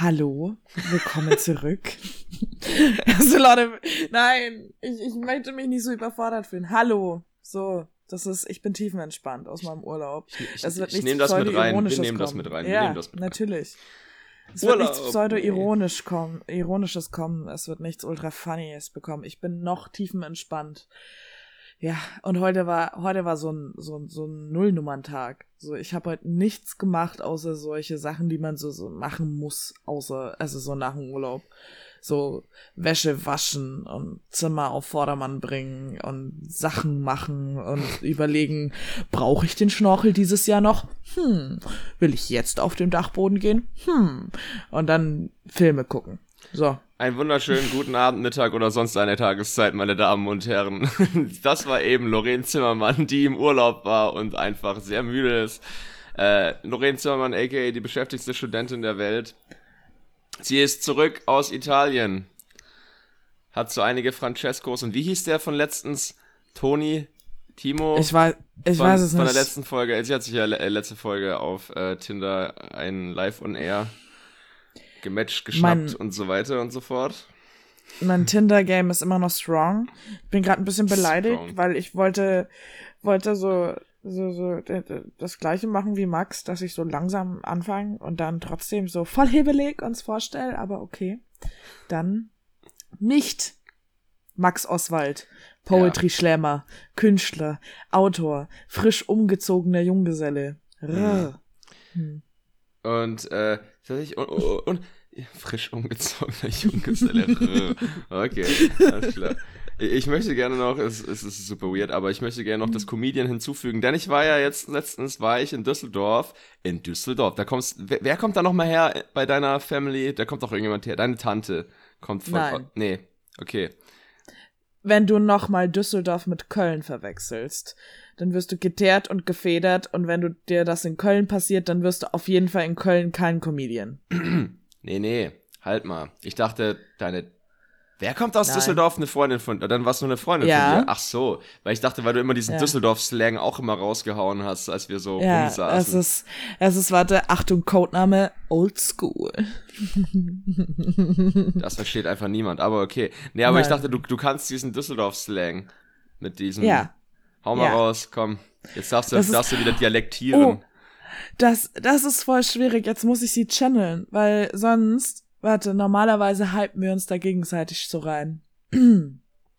Hallo, willkommen zurück. also Leute, nein, ich, ich möchte mich nicht so überfordert fühlen. Hallo, so, das ist, ich bin tiefenentspannt aus meinem Urlaub. Ich, ich, Das wird ich nichts nehme das mit rein. Wir nehmen das mit rein. Ja, Wir nehmen das mit rein. natürlich. Es wird nichts Urlaub, pseudo-ironisch kommen, ironisches kommen. Es wird nichts ultra funnyes bekommen. Ich bin noch tiefenentspannt. Ja, und heute war, heute war so ein, so ein, so ein Nullnummern-Tag. So, ich habe heute nichts gemacht, außer solche Sachen, die man so, so machen muss, außer, also so nach dem Urlaub. So Wäsche waschen und Zimmer auf Vordermann bringen und Sachen machen und überlegen, brauche ich den Schnorchel dieses Jahr noch? Hm, will ich jetzt auf den Dachboden gehen? Hm, und dann Filme gucken. So, Einen wunderschönen guten Abend, Mittag oder sonst eine Tageszeit, meine Damen und Herren. Das war eben Lorraine Zimmermann, die im Urlaub war und einfach sehr müde ist. Äh, Lorraine Zimmermann, aka die beschäftigste Studentin der Welt. Sie ist zurück aus Italien. Hat so einige Francescos und wie hieß der von letztens? Toni? Timo? ich weiß, ich von, weiß es von nicht. der letzten Folge. Sie hat sich ja äh, letzte Folge auf äh, Tinder ein Live on Air gematcht, geschnappt Mein- und so weiter und so fort. mein Tinder-Game ist immer noch strong. Ich bin gerade ein bisschen beleidigt, Strong. weil ich wollte, wollte so, so, so das gleiche machen wie Max, dass ich so langsam anfange und dann trotzdem so voll hebelig uns vorstelle, aber okay. Dann nicht Max Oswald, Poetry Slammer, Künstler, Autor, frisch umgezogener Junggeselle. Rrr. Hm. Und, äh, tatsächlich, und, und, frisch umgezogener Junggeselle. okay, alles klar. Ich möchte gerne noch, es, es ist super weird, aber ich möchte gerne noch das Comedian hinzufügen, denn ich war ja jetzt, letztens war ich in Düsseldorf, in Düsseldorf, da kommst, wer, wer kommt da noch mal her bei deiner Family? Da kommt doch irgendjemand her, deine Tante kommt von, Nein. nee, okay. wenn du nochmal Düsseldorf mit Köln verwechselst. Dann wirst du geteert und gefedert und wenn du dir das in Köln passiert, dann wirst du auf jeden Fall in Köln kein Comedian. Nee, nee, halt mal. Ich dachte, deine. Wer kommt aus Nein. Düsseldorf? Eine Freundin von. Dann warst du eine Freundin Ja. von dir. Ach so. Weil ich dachte, weil du immer diesen Ja. Düsseldorf-Slang auch immer rausgehauen hast, als wir so Ja, es rumsaßen. ist, es ist, warte, Achtung, Codename, Old School. Das versteht einfach niemand, aber okay. Nee, aber ich Nein. dachte, du, du kannst diesen Düsseldorf-Slang mit diesem. Ja. Hau mal Ja. raus, komm. Jetzt darfst du, Das ist- darfst du wieder dialektieren. Oh. Das, das ist voll schwierig. Jetzt muss ich sie channeln, weil sonst, warte, normalerweise hypen wir uns da gegenseitig so rein.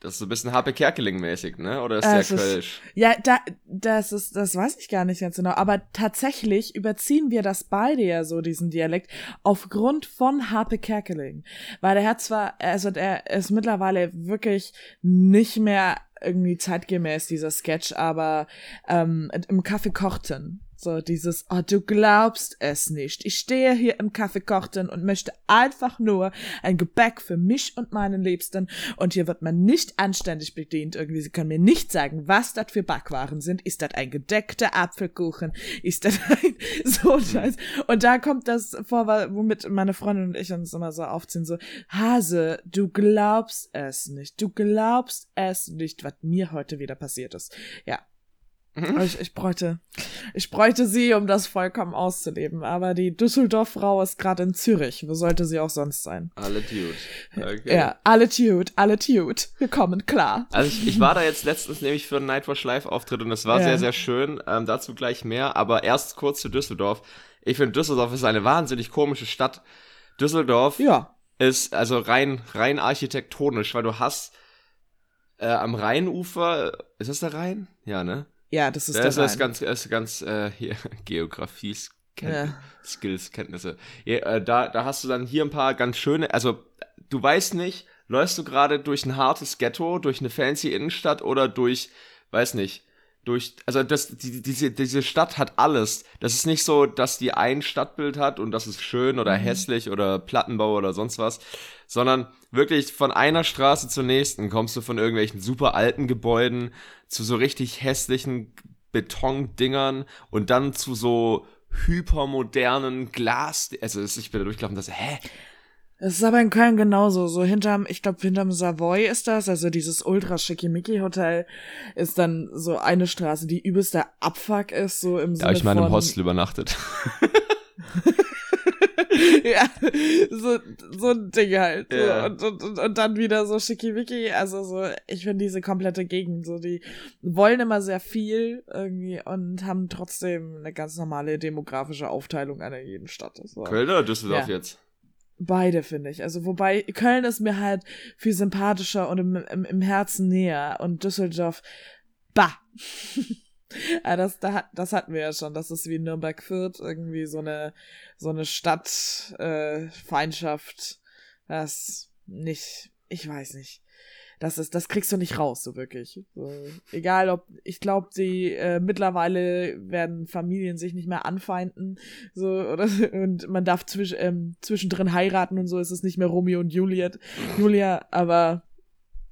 Das ist so ein bisschen Happe Kerkeling-mäßig, ne? Oder ist Äh, der ist- Kölsch? Ja, da, das ist, das weiß ich gar nicht ganz genau. Aber tatsächlich überziehen wir das beide ja so, diesen Dialekt, aufgrund von Harpe Kerkeling. Weil der hat zwar, also der ist mittlerweile wirklich nicht mehr irgendwie zeitgemäß, dieser Sketch, aber ähm, im Kaffee kochten. So dieses, oh, du glaubst es nicht. Ich stehe hier im Kaffee kochten und möchte einfach nur ein Gebäck für mich und meinen Liebsten. Und hier wird man nicht anständig bedient. Irgendwie, sie können mir nicht sagen, was das für Backwaren sind. Ist das ein gedeckter Apfelkuchen? Ist das ein so ein Scheiß? Und da kommt das vor, womit meine Freundin und ich uns immer so aufziehen, so, Hase, du glaubst es nicht. Du glaubst es nicht, was mir heute wieder passiert ist. Ja. Mhm. Ich, ich bräuchte, ich bräuchte sie, um das vollkommen auszuleben. Aber die Düsseldorf-Frau ist gerade in Zürich. Wo sollte sie auch sonst sein? Alle Dude. Okay. Ja, alle Tute, alle Tute. Wir kommen klar. Also ich, ich war da jetzt letztens nämlich für einen Nightwatch Live-Auftritt und es war Ja. sehr, sehr schön. Ähm, dazu gleich mehr, aber erst kurz zu Düsseldorf. Ich finde, Düsseldorf ist eine wahnsinnig komische Stadt. Düsseldorf Ja. ist also rein, rein architektonisch, weil du hast äh, am Rheinufer, ist das der Rhein? Ja, ne? Ja, das ist der das ist ganz, das ist ganz äh, hier, Geografie, Ja. Skills, Kenntnisse. Ja, äh, da, da hast du dann hier ein paar ganz schöne, also du weißt nicht, läufst du gerade durch ein hartes Ghetto, durch eine fancy Innenstadt oder durch, weiß nicht, durch, also das, die, diese, diese Stadt hat alles. Das ist nicht so, dass die ein Stadtbild hat und das ist schön oder hässlich oder Plattenbau oder sonst was, sondern wirklich von einer Straße zur nächsten kommst du von irgendwelchen super alten Gebäuden zu so richtig hässlichen Betondingern und dann zu so hypermodernen Glas, also ich bin da durchgelaufen dachte, hä? Das ist aber in Köln genauso. So hinterm, ich glaube, hinterm Savoy ist das, also dieses ultra schickimicki Hotel, ist dann so eine Straße, die übelster Abfuck ist, so im Da Sinne habe ich mal von- Hostel übernachtet. ja, so, so ein Ding halt. Ja. So. Und, und, und dann wieder so schickimicki. Also so, ich finde diese komplette Gegend, so, die wollen immer sehr viel irgendwie und haben trotzdem eine ganz normale demografische Aufteilung einer jeden Stadt. So. Köln oder Düsseldorf Ja. jetzt? Beide finde ich. Also wobei Köln ist mir halt viel sympathischer und im, im, im Herzen näher und Düsseldorf, bah. ja, das, da, das hatten wir ja schon. Das ist wie Nürnberg-Fürth, irgendwie so eine, so eine Stadt, äh, Feindschaft. Das nicht, ich weiß nicht. Das ist, das kriegst du nicht raus, so wirklich. So, egal ob, ich glaube, die äh, mittlerweile werden Familien sich nicht mehr anfeinden, so oder und man darf zwisch, ähm, zwischendrin heiraten und so ist es nicht mehr Romeo und Juliet, Julia, aber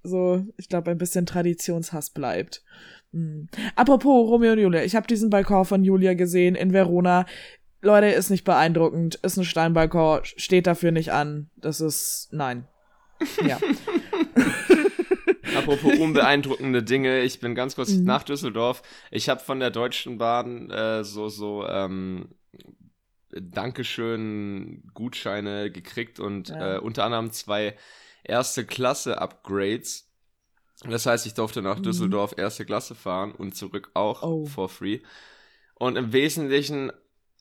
so, ich glaube, ein bisschen Traditionshass bleibt. Hm. Apropos Romeo und Julia, ich habe diesen Balkon von Julia gesehen in Verona. Leute, ist nicht beeindruckend, ist ein Steinbalkon, steht dafür nicht an. Das ist nein. Ja. Apropos unbeeindruckende Dinge, ich bin ganz kurz Mhm. nach Düsseldorf. Ich habe von der Deutschen Bahn äh, so, so, ähm, Dankeschön Gutscheine gekriegt und Ja. äh, unter anderem zwei erste Klasse Upgrades. Das heißt, ich durfte nach Mhm. Düsseldorf erste Klasse fahren und zurück auch Oh. for free. Und im Wesentlichen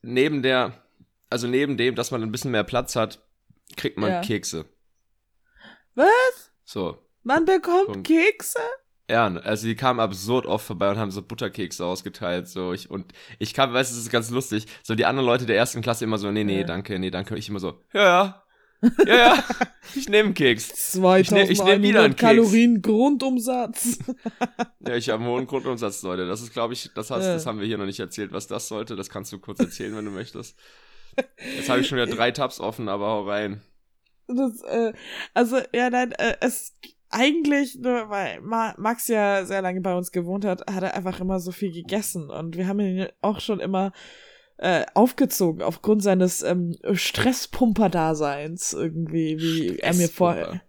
neben der, also neben dem, dass man ein bisschen mehr Platz hat, kriegt man Ja. Kekse. Was? So. Man bekommt Punkt. Kekse? Ja, also die kamen absurd oft vorbei und haben so Butterkekse ausgeteilt. So ich, und ich kam, weißt du, das ist ganz lustig. So die anderen Leute der ersten Klasse immer so, nee, nee, danke, nee, danke. Ich immer so, ja, ja. Ja, ja, ich nehme einen Keks. 2100 ich nehm wieder einen Keks. Kalorien Grundumsatz. Ja, ich habe einen hohen Grundumsatz, Leute. Das ist, glaube ich, das, hast, Ja. das haben wir hier noch nicht erzählt, was das sollte. Das kannst du kurz erzählen, wenn du möchtest. Jetzt habe ich schon wieder drei Tabs offen, aber hau rein. Das, äh, also, ja, nein, äh, es eigentlich, nur weil Ma Max ja sehr lange bei uns gewohnt hat, hat er einfach immer so viel gegessen und wir haben ihn auch schon immer äh, aufgezogen aufgrund seines ähm, Stresspumper-Daseins irgendwie, wie er mir vor Stresspumper.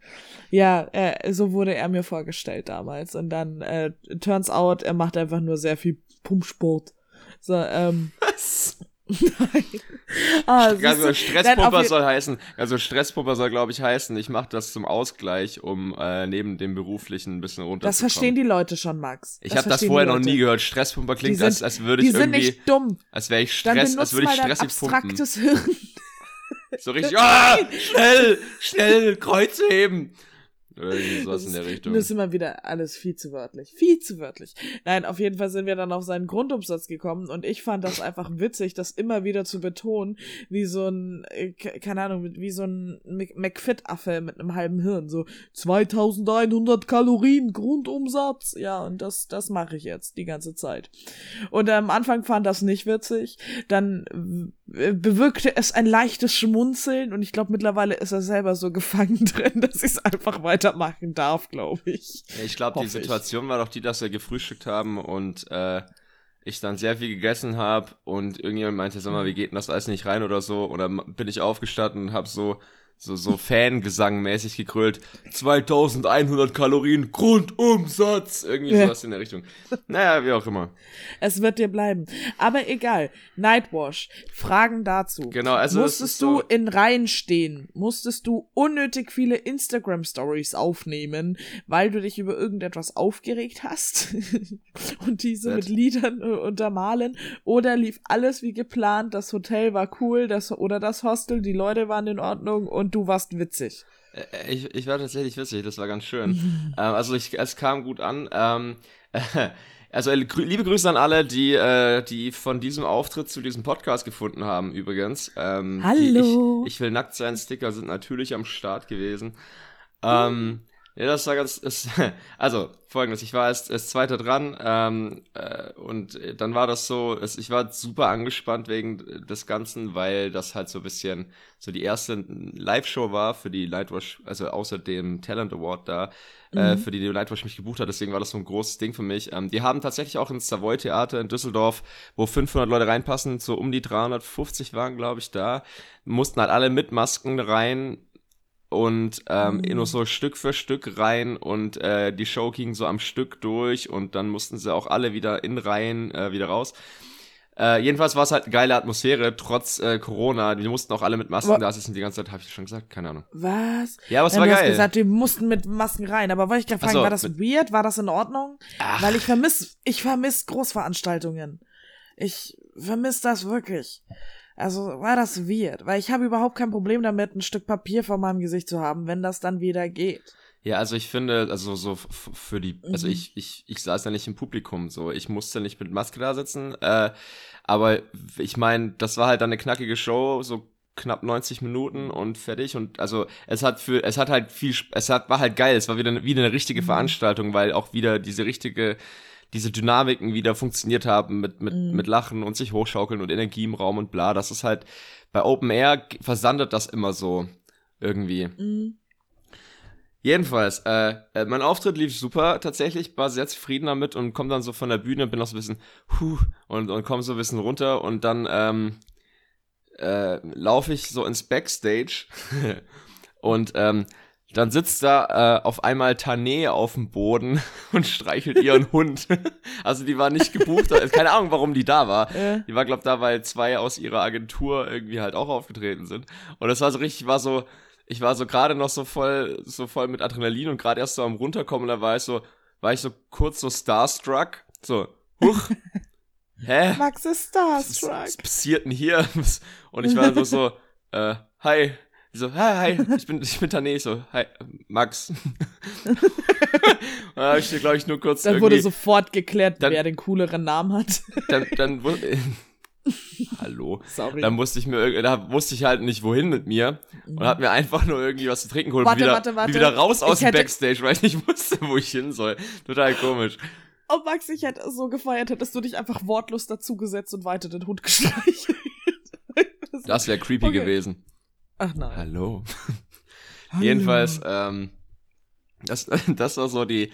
ja, äh, so wurde er mir vorgestellt damals und dann äh, turns out, er macht einfach nur sehr viel Pumpsport. So, ähm, Was? Nein. ah, Also Stresspumper soll heißen, also Stresspumper soll, glaube ich, heißen, ich mache das zum Ausgleich, um äh, neben dem beruflichen ein bisschen runterzukommen. Das verstehen die Leute schon, Max. Ich habe das vorher noch nie gehört. Stresspumper klingt, sind- als, als würde ich sind irgendwie, nicht dumm. als wäre ich Stress, als würde ich dein stressig pumpen. Hirn. So richtig, ah, schnell, schnell, Kreuze heben. Sowas in der Richtung. Das ist immer wieder alles viel zu wörtlich. Viel zu wörtlich. Nein, auf jeden Fall sind wir dann auf seinen Grundumsatz gekommen und ich fand das einfach witzig, das immer wieder zu betonen, wie so ein, äh, ke- keine Ahnung, wie so ein Mc- McFit-Affe mit einem halben Hirn. So 2100 Kalorien Grundumsatz. Ja, und das, das mache ich jetzt die ganze Zeit. Und am Anfang fand das nicht witzig. Dann bewirkte es ein leichtes Schmunzeln und ich glaube, mittlerweile ist er selber so gefangen drin, dass ich es einfach weitermachen darf, glaube ich. Ja, ich glaube, die Hoffe ich. Situation war doch die, dass wir gefrühstückt haben und äh, ich dann sehr viel gegessen habe und irgendjemand meinte, sag mal, wie geht denn das alles nicht rein oder so? Und dann bin ich aufgestanden und habe so so so Fangesang-mäßig gegrölt. 2100 Kalorien Grundumsatz. Irgendwie Ja. sowas in der Richtung. Naja, wie auch immer. Es wird dir bleiben. Aber egal. Nightwash. Fragen dazu. Genau, also Musstest ist du so- in Reihen stehen? Musstest du unnötig viele Instagram-Stories aufnehmen, weil du dich über irgendetwas aufgeregt hast? und diese mit Liedern äh, untermalen? Oder lief alles wie geplant? Das Hotel war cool, das, oder das Hostel, die Leute waren in Ordnung und du warst witzig. Äh, Ich, ich war tatsächlich witzig, das war ganz schön. ähm, also ich, es kam gut an. Ähm, also äh, grü- liebe Grüße an alle, die, äh, die von diesem Auftritt zu diesem Podcast gefunden haben, übrigens. Ähm, Hallo. Ich, ich will nackt sein, Sticker sind natürlich am Start gewesen. Ähm, ja, das war ganz, es, also folgendes, ich war erst, erst zweiter dran ähm, äh, und äh, dann war das so, es, ich war super angespannt wegen des Ganzen, weil das halt so ein bisschen so die erste Live-Show war für die Lightwash, also außer dem Talent Award da, äh, für die die Lightwash mich gebucht hat, deswegen war das so ein großes Ding für mich. Ähm, die haben tatsächlich auch ins Savoy Theater in Düsseldorf, wo 500 Leute reinpassen, so um die 350 waren, glaube ich, da, mussten halt alle mit Masken rein, und ähm, Mhm. nur so Stück für Stück rein und äh, die Show ging so am Stück durch und dann mussten sie auch alle wieder in Reihen äh, wieder raus. Äh, jedenfalls war es halt eine geile Atmosphäre, trotz äh, Corona. Die mussten auch alle mit Masken Wa- da sitzen die ganze Zeit, habe ich schon gesagt, keine Ahnung. Was? Ja, aber es Ja, war du hast geil. gesagt, wir mussten mit Masken rein. Aber wollte ich gerade fragen, so, war das weird? War das in Ordnung? Ach. Weil ich vermiss, ich vermiss Großveranstaltungen. Ich vermiss das wirklich. Also war das weird, weil ich habe überhaupt kein Problem damit, ein Stück Papier vor meinem Gesicht zu haben, wenn das dann wieder geht. Ja, also ich finde, also so für die, also Mhm. ich, ich, ich saß ja nicht im Publikum, so ich musste nicht mit Maske da sitzen, äh, aber ich meine, das war halt dann eine knackige Show, so knapp 90 Minuten und fertig und also es hat für, es hat halt viel, es hat, war halt geil, es war wieder, eine- wieder eine richtige Mhm. Veranstaltung, weil auch wieder diese richtige, diese Dynamiken wieder funktioniert haben mit, mit, Mhm. mit Lachen und sich hochschaukeln und Energie im Raum und bla, das ist halt, bei Open Air versandet das immer so irgendwie. Mhm. Jedenfalls, äh, äh, mein Auftritt lief super, tatsächlich, war sehr zufrieden damit und komm dann so von der Bühne, bin noch so ein bisschen, huh, und, und komm so ein bisschen runter und dann, ähm, äh, laufe ich so ins Backstage und, ähm, dann sitzt da äh, auf einmal Tane auf dem Boden und streichelt ihren Hund. Also die war nicht gebucht, keine Ahnung, warum die da war. Äh, Die war, glaub, da, weil zwei aus ihrer Agentur irgendwie halt auch aufgetreten sind. Und das war so richtig, war so, ich war so gerade noch so voll, so voll mit Adrenalin und gerade erst so am runterkommen, da war ich so, war ich so kurz so starstruck, so, huch, hä? Max ist Was, starstruck. was passiert denn hier? Und ich war so, so, äh, hi. Die so, hi, hi, ich bin, ich bin Tane, Ich so, hi, Max. da hab ich dir, glaube ich, nur kurz Dann wurde sofort geklärt, Dann- wer den cooleren Namen hat. dann, dann, wu- hallo. Sorry. Da musste ich mir, da wusste ich halt nicht, wohin mit mir. Und hab mir einfach nur irgendwie was zu trinken geholt. Warte, wieder, warte, warte. wieder raus aus Ich dem Backstage, weil ich nicht wusste, wo ich hin soll. Total komisch. Oh, Max, ich hätte so gefeiert, hättest du dich einfach wortlos dazugesetzt und weiter den Hund gestreichelt. Das wäre creepy Okay. gewesen. Ach nein. Hallo. Hallo. Jedenfalls, ähm, das, das war so die,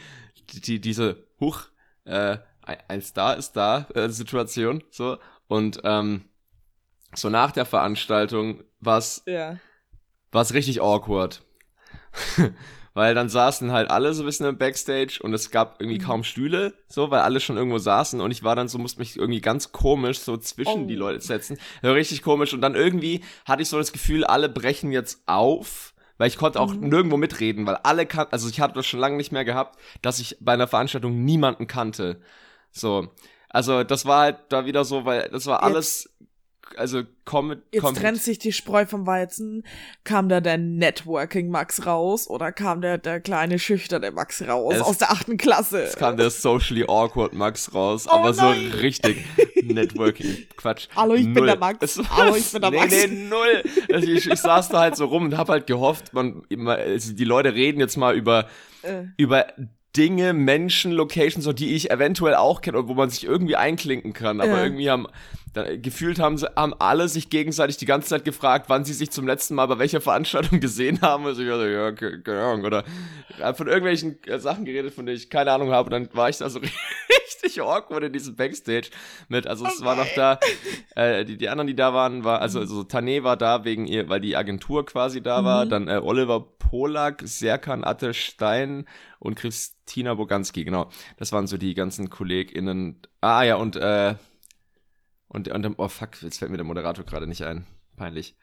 die, diese, huch, äh, ein Star ist da, äh, Situation, so. Und, ähm, so nach der Veranstaltung war's Ja. war es richtig awkward. weil dann saßen halt alle so ein bisschen im Backstage und es gab irgendwie Mhm. kaum Stühle, so, weil alle schon irgendwo saßen und ich war dann so, musste mich irgendwie ganz komisch so zwischen Oh. die Leute setzen. Richtig komisch und dann irgendwie hatte ich so das Gefühl, alle brechen jetzt auf, weil ich konnte auch Mhm. nirgendwo mitreden, weil alle kannten, also ich hatte das schon lange nicht mehr gehabt, dass ich bei einer Veranstaltung niemanden kannte. So. Also, das war halt da wieder so, weil das war alles, also, komm, Jetzt komm, trennt sich die Spreu vom Weizen. Kam da der Networking Max raus oder kam der, der kleine schüchterne Max raus Es- aus der achten Klasse? Jetzt kam der socially awkward Max raus, Oh aber nein. so richtig Networking Quatsch. Hallo, ich bin Null. der Max. Es Hallo, ich bin der nee, Max. Nee, null. Also ich, ich saß da halt so rum und hab halt gehofft, man, also die Leute reden jetzt mal über, Äh, über Dinge, Menschen, Locations, so die ich eventuell auch kenne und wo man sich irgendwie einklinken kann. Aber Ja. irgendwie haben, da, gefühlt haben, sie, haben alle sich gegenseitig die ganze Zeit gefragt, wann sie sich zum letzten Mal bei welcher Veranstaltung gesehen haben. Also ich war so, ja, ke- keine Ahnung. Oder von irgendwelchen äh, Sachen geredet, von denen ich keine Ahnung habe. Und dann war ich da so richtig awkward in diesem Backstage mit. Also es war noch da, äh, die, die anderen, die da waren, war, also, also Tane war da wegen ihr, weil die Agentur quasi da war. Mhm. Dann äh, Oliver Polak, Serkan Atte Stein und Christina Boganski, genau. Das waren so die ganzen KollegInnen. Ah ja, und, äh, und, und, oh fuck, jetzt fällt mir der Moderator gerade nicht ein. Peinlich.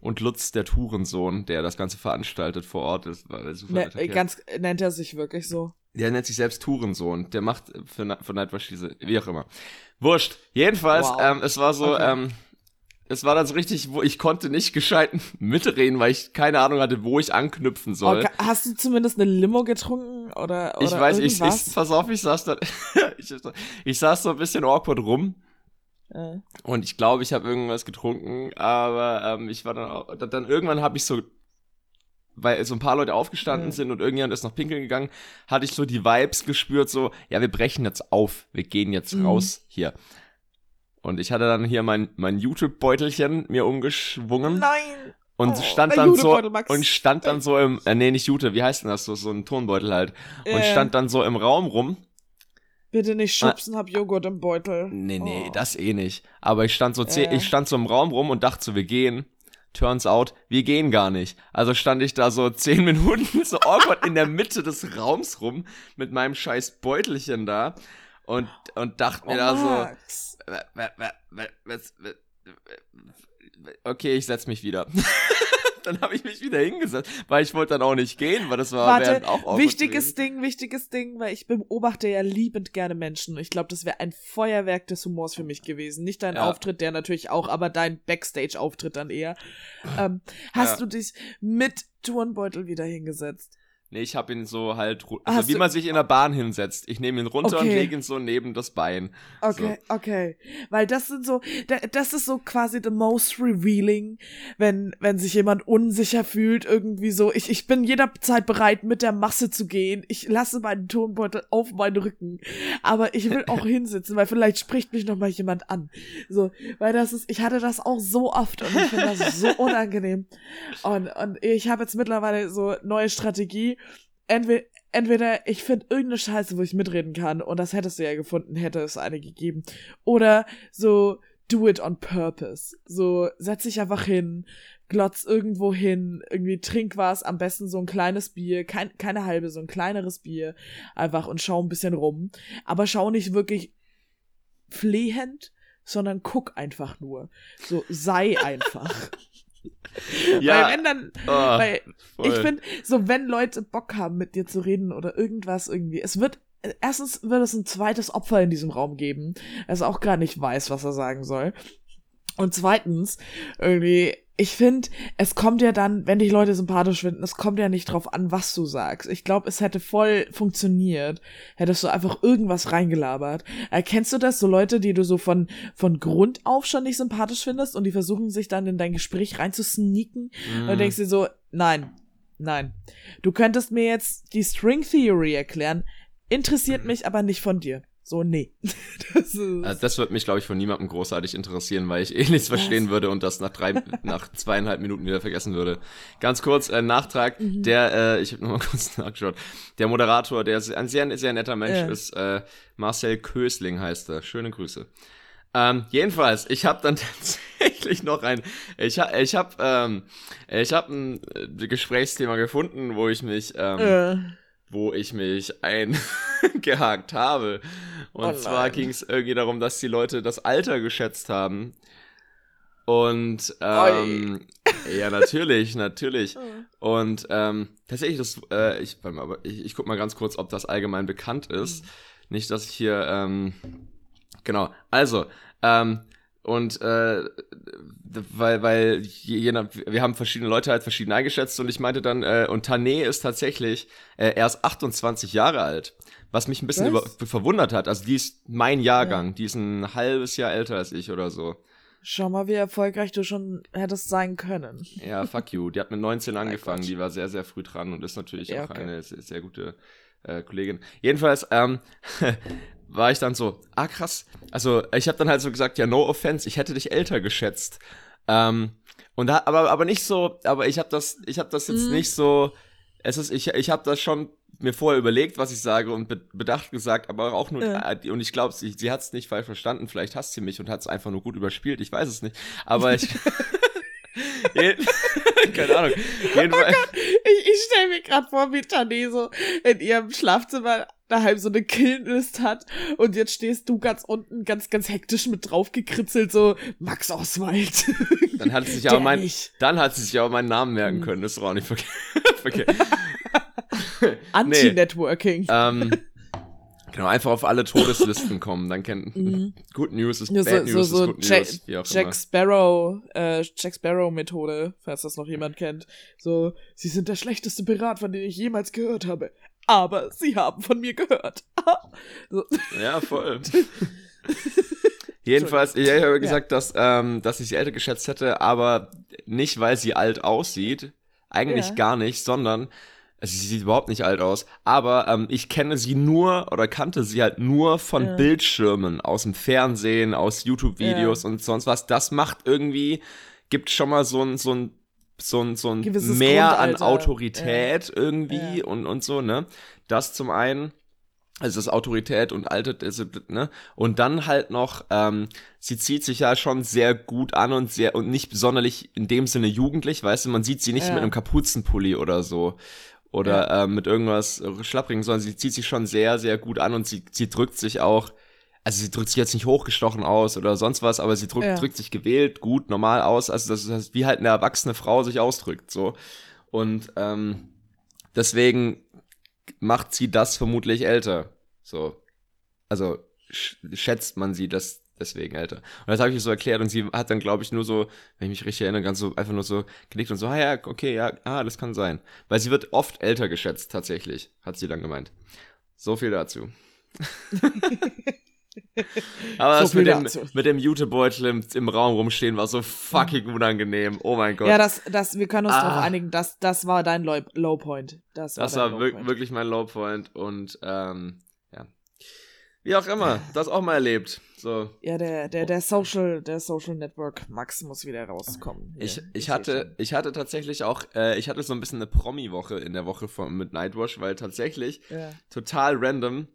Und Lutz, der Tourensohn, der das Ganze veranstaltet vor Ort, das war super ne, ganz nennt er sich wirklich so. Der nennt sich selbst Tourensohn. Der macht für, für Nightwatch diese, wie auch immer. Wurscht. Jedenfalls, Wow. ähm, es war so, Okay. ähm, es war dann so richtig, wo ich konnte nicht gescheit mitreden, weil ich keine Ahnung hatte, wo ich anknüpfen soll. Okay, hast du zumindest eine Limo getrunken oder, oder ich weiß, ich, irgendwas? ich, pass auf, ich saß da, ich, ich saß so ein bisschen awkward rum Äh, und ich glaube, ich habe irgendwas getrunken, aber ähm, ich war dann auch, dann, irgendwann habe ich so, weil so ein paar Leute aufgestanden Mhm. sind und irgendjemand ist noch pinkeln gegangen, hatte ich so die Vibes gespürt, so, ja, wir brechen jetzt auf, wir gehen jetzt Mhm. raus hier. Und ich hatte dann hier mein, mein YouTube-Beutelchen mir umgeschwungen Nein! und Oh, stand dann so und stand dann so im, äh, nee, nicht Jute, wie heißt denn das, so, so ein Tonbeutel halt. Und Äh. stand dann so im Raum rum Bitte nicht schubsen, hab Joghurt im Beutel. Nee, nee, Oh. das eh nicht. Aber ich stand so Äh. ich stand so im Raum rum und dachte so, wir gehen. Turns out, wir gehen gar nicht. Also stand ich da so zehn Minuten so awkward in der Mitte des Raums rum mit meinem scheiß Beutelchen da. und, und dachte mir Oh, da so, Max. wa- okay, ich setz mich wieder. dann habe ich mich wieder hingesetzt, weil ich wollte dann auch nicht gehen, weil das war Warte, auch awkward wichtiges gewesen. Ding, wichtiges Ding, weil ich beobachte ja liebend gerne Menschen. Ich glaube, das wäre ein Feuerwerk des Humors für mich gewesen. Nicht dein Ja. Auftritt, der natürlich auch, aber dein Backstage-Auftritt dann eher. Ähm, hast Ja. du dich mit Turnbeutel wieder hingesetzt? Nee, ich habe ihn so halt, ru- also wie man sich in der Bahn hinsetzt. Ich nehme ihn runter und Okay. lege ihn so neben das Bein. Okay, okay. Weil das sind so, da- das ist so quasi the most revealing, wenn, wenn sich jemand unsicher fühlt, irgendwie so, ich, ich bin jederzeit bereit, mit der Masse zu gehen. Ich lasse meinen Tonbeutel auf meinen Rücken. Aber ich will auch hinsitzen, weil vielleicht spricht mich noch mal jemand an. So, weil das ist, ich hatte das auch so oft und ich finde das so unangenehm. Und, und ich habe jetzt mittlerweile so neue Strategie. Entweder, entweder ich finde irgendeine Scheiße, wo ich mitreden kann, und das hättest du ja gefunden, hätte es eine gegeben. Oder so, do it on purpose. So, setz dich einfach hin, glotz irgendwo hin, irgendwie trink was, am besten so ein kleines Bier, kein, keine halbe, so ein kleineres Bier, einfach und schau ein bisschen rum. Aber schau nicht wirklich flehend, sondern guck einfach nur. So, sei einfach. Ja, Weil wenn dann, oh, weil voll. ich finde, so wenn Leute Bock haben, mit dir zu reden oder irgendwas irgendwie, es wird, erstens wird es ein zweites Opfer in diesem Raum geben, das auch gar nicht weiß, was er sagen soll. Und zweitens, irgendwie, ich finde, es kommt ja dann, wenn dich Leute sympathisch finden, es kommt ja nicht drauf an, was du sagst. Ich glaube, es hätte voll funktioniert, hättest du einfach irgendwas reingelabert. Erkennst du das, so Leute, die du so von, von Grund auf schon nicht sympathisch findest und die versuchen sich dann in dein Gespräch reinzusneaken und du Mm. denkst dir so, nein, nein. Du könntest mir jetzt die String Theory erklären, interessiert mich aber nicht von dir. So, nee. Das Also das wird mich, glaube ich, von niemandem großartig interessieren, weil ich eh nichts verstehen würde und das nach drei, nach zweieinhalb Minuten wieder vergessen würde. Ganz kurz, äh, Nachtrag, Mhm. der, äh, ich habe nochmal kurz nachgeschaut, der Moderator, der ein sehr, sehr netter Mensch Ja. ist, äh, Marcel Kösling heißt er. Schöne Grüße. Ähm, jedenfalls, ich habe dann tatsächlich noch ein, ich habe, ich habe, ähm, ich habe ein äh, Gesprächsthema gefunden, wo ich mich, ähm, äh, wo ich mich eingehakt habe. Und Oh zwar ging es irgendwie darum, dass die Leute das Alter geschätzt haben. Und ähm, ja, natürlich, natürlich. Und ähm, tatsächlich, das, äh, ich, warte mal, aber ich, ich guck mal ganz kurz, ob das allgemein bekannt ist. Nicht, dass ich hier, ähm, genau. Also, ähm, und äh, weil, weil je, je nach, wir haben verschiedene Leute halt verschieden eingeschätzt und ich meinte dann, äh, und Tané ist tatsächlich äh, erst 28 Jahre alt, was mich ein bisschen über, verwundert hat. Also die ist mein Jahrgang, die ist ein halbes Jahr älter als ich oder so. schau mal, wie erfolgreich du schon hättest sein können. Ja, fuck you. Die hat mit 19 Mein angefangen, die war sehr, sehr früh dran und ist natürlich Ja, auch okay. eine sehr, sehr gute äh, Kollegin. Jedenfalls, ähm, war ich dann so, ah krass. Also ich habe dann halt so gesagt, ja, no offense, ich hätte dich älter geschätzt. Ähm, und da, aber, aber nicht so, aber ich habe das, ich habe das jetzt Mhm. nicht so, es ist, ich, ich habe das schon mir vorher überlegt, was ich sage und be bedacht gesagt, aber auch nur, äh, und ich glaube, sie, sie hat es nicht falsch verstanden, vielleicht hasst sie mich und hat es einfach nur gut überspielt, ich weiß es nicht, aber ich, keine Ahnung, jedenfalls, Ich, ich stelle mir gerade vor, wie Tané so in ihrem Schlafzimmer daheim so eine Killlist hat und jetzt stehst du ganz unten ganz, ganz hektisch mit drauf gekritzelt, so Max Oswald. Dann hat sie sich aber mein, nicht. dann hat sie sich aber meinen Namen merken Mhm. können. Das doch auch nicht verkehrt. Anti-Networking. ähm, genau, einfach auf alle Todeslisten kommen. Dann kennt Mhm. Good News ist Ja, Bad so, News so, so ist Good Jack, News. Jack. Sparrow, äh, Jack Sparrow Methode, falls das noch jemand kennt. So, sie sind der schlechteste Pirat, von dem ich jemals gehört habe. Aber sie haben von mir gehört. so. Ja, voll. Jedenfalls, ich habe gesagt, dass, ähm, dass ich sie älter geschätzt hätte, aber nicht, weil sie alt aussieht. Eigentlich Ja. gar nicht, sondern also sie sieht überhaupt nicht alt aus, aber ähm, ich kenne sie nur oder kannte sie halt nur von Ja. Bildschirmen aus dem Fernsehen, aus YouTube-Videos und sonst was. Das macht irgendwie, gibt schon mal so ein, so ein, so ein, so ein Gewisses mehr an. Autorität irgendwie Ja. und, und so, ne? Das zum einen. Also das Autorität und Alter, das, ne? Und dann halt noch, ähm, sie zieht sich ja schon sehr gut an und sehr und nicht sonderlich in dem Sinne jugendlich, weißt du, man sieht sie nicht Ja. mit einem Kapuzenpulli oder so. oder ja. ähm, mit irgendwas schlapprigen, sondern sie zieht sich schon sehr, sehr gut an und sie, sie drückt sich auch, also sie drückt sich jetzt nicht hochgestochen aus oder sonst was, aber sie drückt, ja. drückt sich gewählt, gut, normal aus, also das ist wie halt eine erwachsene Frau sich ausdrückt, so. Und ähm, deswegen macht sie das vermutlich älter, so. Also schätzt man sie das deswegen älter. Und das habe ich ihr so erklärt und sie hat dann, glaube ich, nur so, wenn ich mich richtig erinnere, ganz so einfach nur so genickt und so, ah ja, okay, ja, ah, das kann sein. Weil sie wird oft älter geschätzt, tatsächlich, hat sie dann gemeint. So viel dazu. Aber so das mit dem, mit dem Jutebeutel im, im Raum rumstehen war so fucking unangenehm. Oh mein Gott. Ja, das, das, wir können uns ah. darauf einigen, das, das war dein Low, Low Point. Das war, das war wirklich mein Low Point und ähm, wie auch immer, das auch mal erlebt. So. Ja, der, der, der Social, der Social Network Max muss wieder rauskommen. Hier, ich, ich hatte, ich hatte tatsächlich auch, äh, ich hatte so ein bisschen eine Promi-Woche in der Woche von, mit Nightwash, weil tatsächlich ja. total random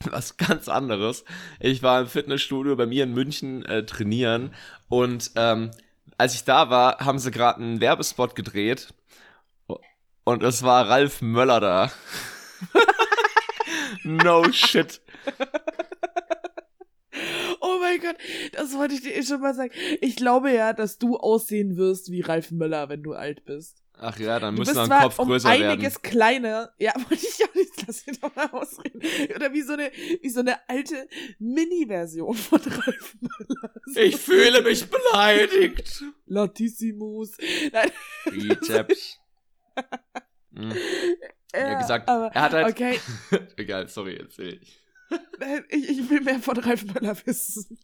was ganz anderes. Ich war im Fitnessstudio bei mir in München äh, trainieren und ähm, als ich da war, haben sie gerade einen Werbespot gedreht und es war Ralf Möller da. no shit. oh mein Gott, das wollte ich dir eh schon mal sagen. Ich glaube ja, dass du aussehen wirst wie Ralf Möller, wenn du alt bist. Ach ja, dann müssen wir Kopf um größer werden. einiges kleiner. Ja, wollte ich auch nicht, lass mich doch mal ausreden. Oder wie so eine, wie so eine alte Mini-Version von Ralf Möller. So ich fühle mich beleidigt. Latissimus. Nein. Bizeps. hm. Ja, gesagt, aber, er hat halt. Okay. Egal, sorry, erzähl ich. ich. Ich will mehr von Ralf Möller wissen.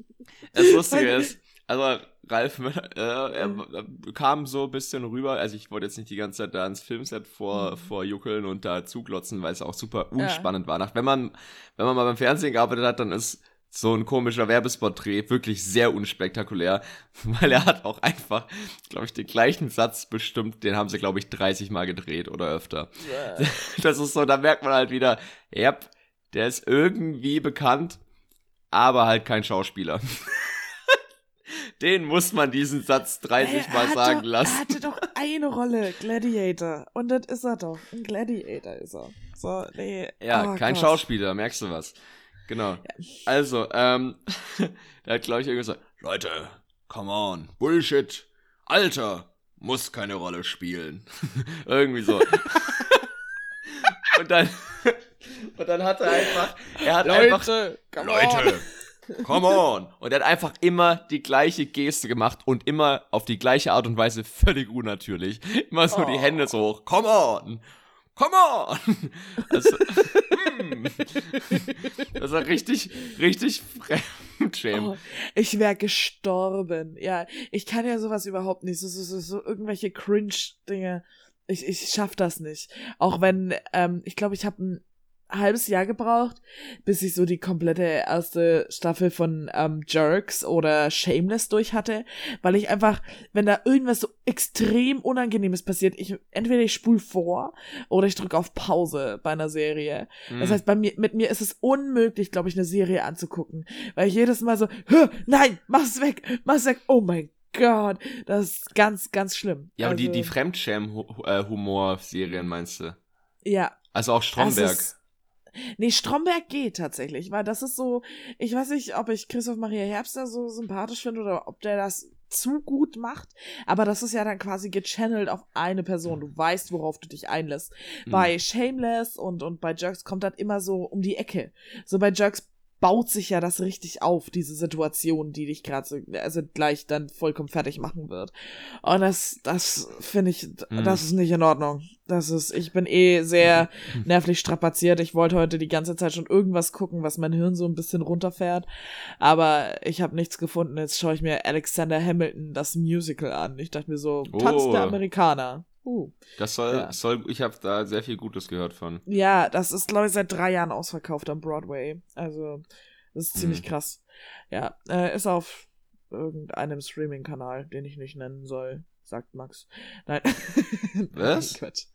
Das Lustige ist, also Ralf Möller, äh, er, er, kam so ein bisschen rüber, also ich wollte jetzt nicht die ganze Zeit da ins Filmset vor, mhm. vorjuckeln und da zuglotzen, weil es auch super unspannend ja. war. Nach, wenn man, wenn man mal beim Fernsehen gearbeitet hat, dann ist so ein komischer Werbespot-Dreh, wirklich sehr unspektakulär, weil er hat auch einfach, glaube ich, den gleichen Satz bestimmt, den haben sie, glaube ich, 30 Mal gedreht oder öfter. Yeah. Das ist so, da merkt man halt wieder, ja, der ist irgendwie bekannt, aber halt kein Schauspieler. den muss man diesen Satz 30 hey, Mal sagen doch, lassen. Er hatte doch eine Rolle, Gladiator. Und das ist er doch. Ein Gladiator ist er. So, nee. Ja, oh, kein Gott. Schauspieler, merkst du was. Genau. Ja. Also, ähm, der hat, glaube ich, irgendwie gesagt, Leute, come on, Bullshit, Alter, muss keine Rolle spielen. irgendwie so. und dann, und dann hat er einfach, er hat Leute, einfach, come Leute, on. Come on. Und er hat einfach immer die gleiche Geste gemacht und immer auf die gleiche Art und Weise völlig unnatürlich. Immer so oh. die Hände so hoch, come on. Come on! Also, hm. Das war richtig, richtig fremdschämen. Oh, ich wäre gestorben. Ja, ich kann ja sowas überhaupt nicht. So, so, so, so irgendwelche Cringe-Dinge. Ich, ich schaff das nicht. Auch wenn, ähm, ich glaube, ich habe ein halbes Jahr gebraucht, bis ich so die komplette erste Staffel von ähm, Jerks oder Shameless durch hatte, weil ich einfach, wenn da irgendwas so extrem Unangenehmes passiert, ich entweder ich spul vor oder ich drücke auf Pause bei einer Serie. Mhm. Das heißt, bei mir, mit mir ist es unmöglich, glaube ich, eine Serie anzugucken, weil ich jedes Mal so, nein, mach's weg, mach's weg, oh mein Gott, das ist ganz, ganz schlimm. Ja, also, und die, die Fremdschäm-Humor-Serien meinst du? Ja. Also auch Stromberg. Nee, Stromberg geht tatsächlich, weil das ist so, ich weiß nicht, ob ich Christoph Maria Herbster so sympathisch finde oder ob der das zu gut macht, aber das ist ja dann quasi gechannelt auf eine Person. Du weißt, worauf du dich einlässt. Mhm. Bei Shameless und, und bei Jerks kommt das immer so um die Ecke. So bei Jerks baut sich ja das richtig auf, diese Situation, die dich gerade so, also gleich dann vollkommen fertig machen wird. Und das, das finde ich, mhm. das ist nicht in Ordnung. Das ist, ich bin eh sehr nervlich strapaziert. Ich wollte heute die ganze Zeit schon irgendwas gucken, was mein Hirn so ein bisschen runterfährt. Aber ich habe nichts gefunden. Jetzt schaue ich mir Alexander Hamilton das Musical an. Ich dachte mir so, Tanz oh. der Amerikaner. Uh, das soll, ja. soll ich habe da sehr viel Gutes gehört von. Ja, das ist, glaube ich, seit drei Jahren ausverkauft am Broadway. Also, das ist ziemlich hm. krass. Ja, äh, ist auf irgendeinem Streaming-Kanal, den ich nicht nennen soll, sagt Max. Nein. Was? Nein, Quatsch.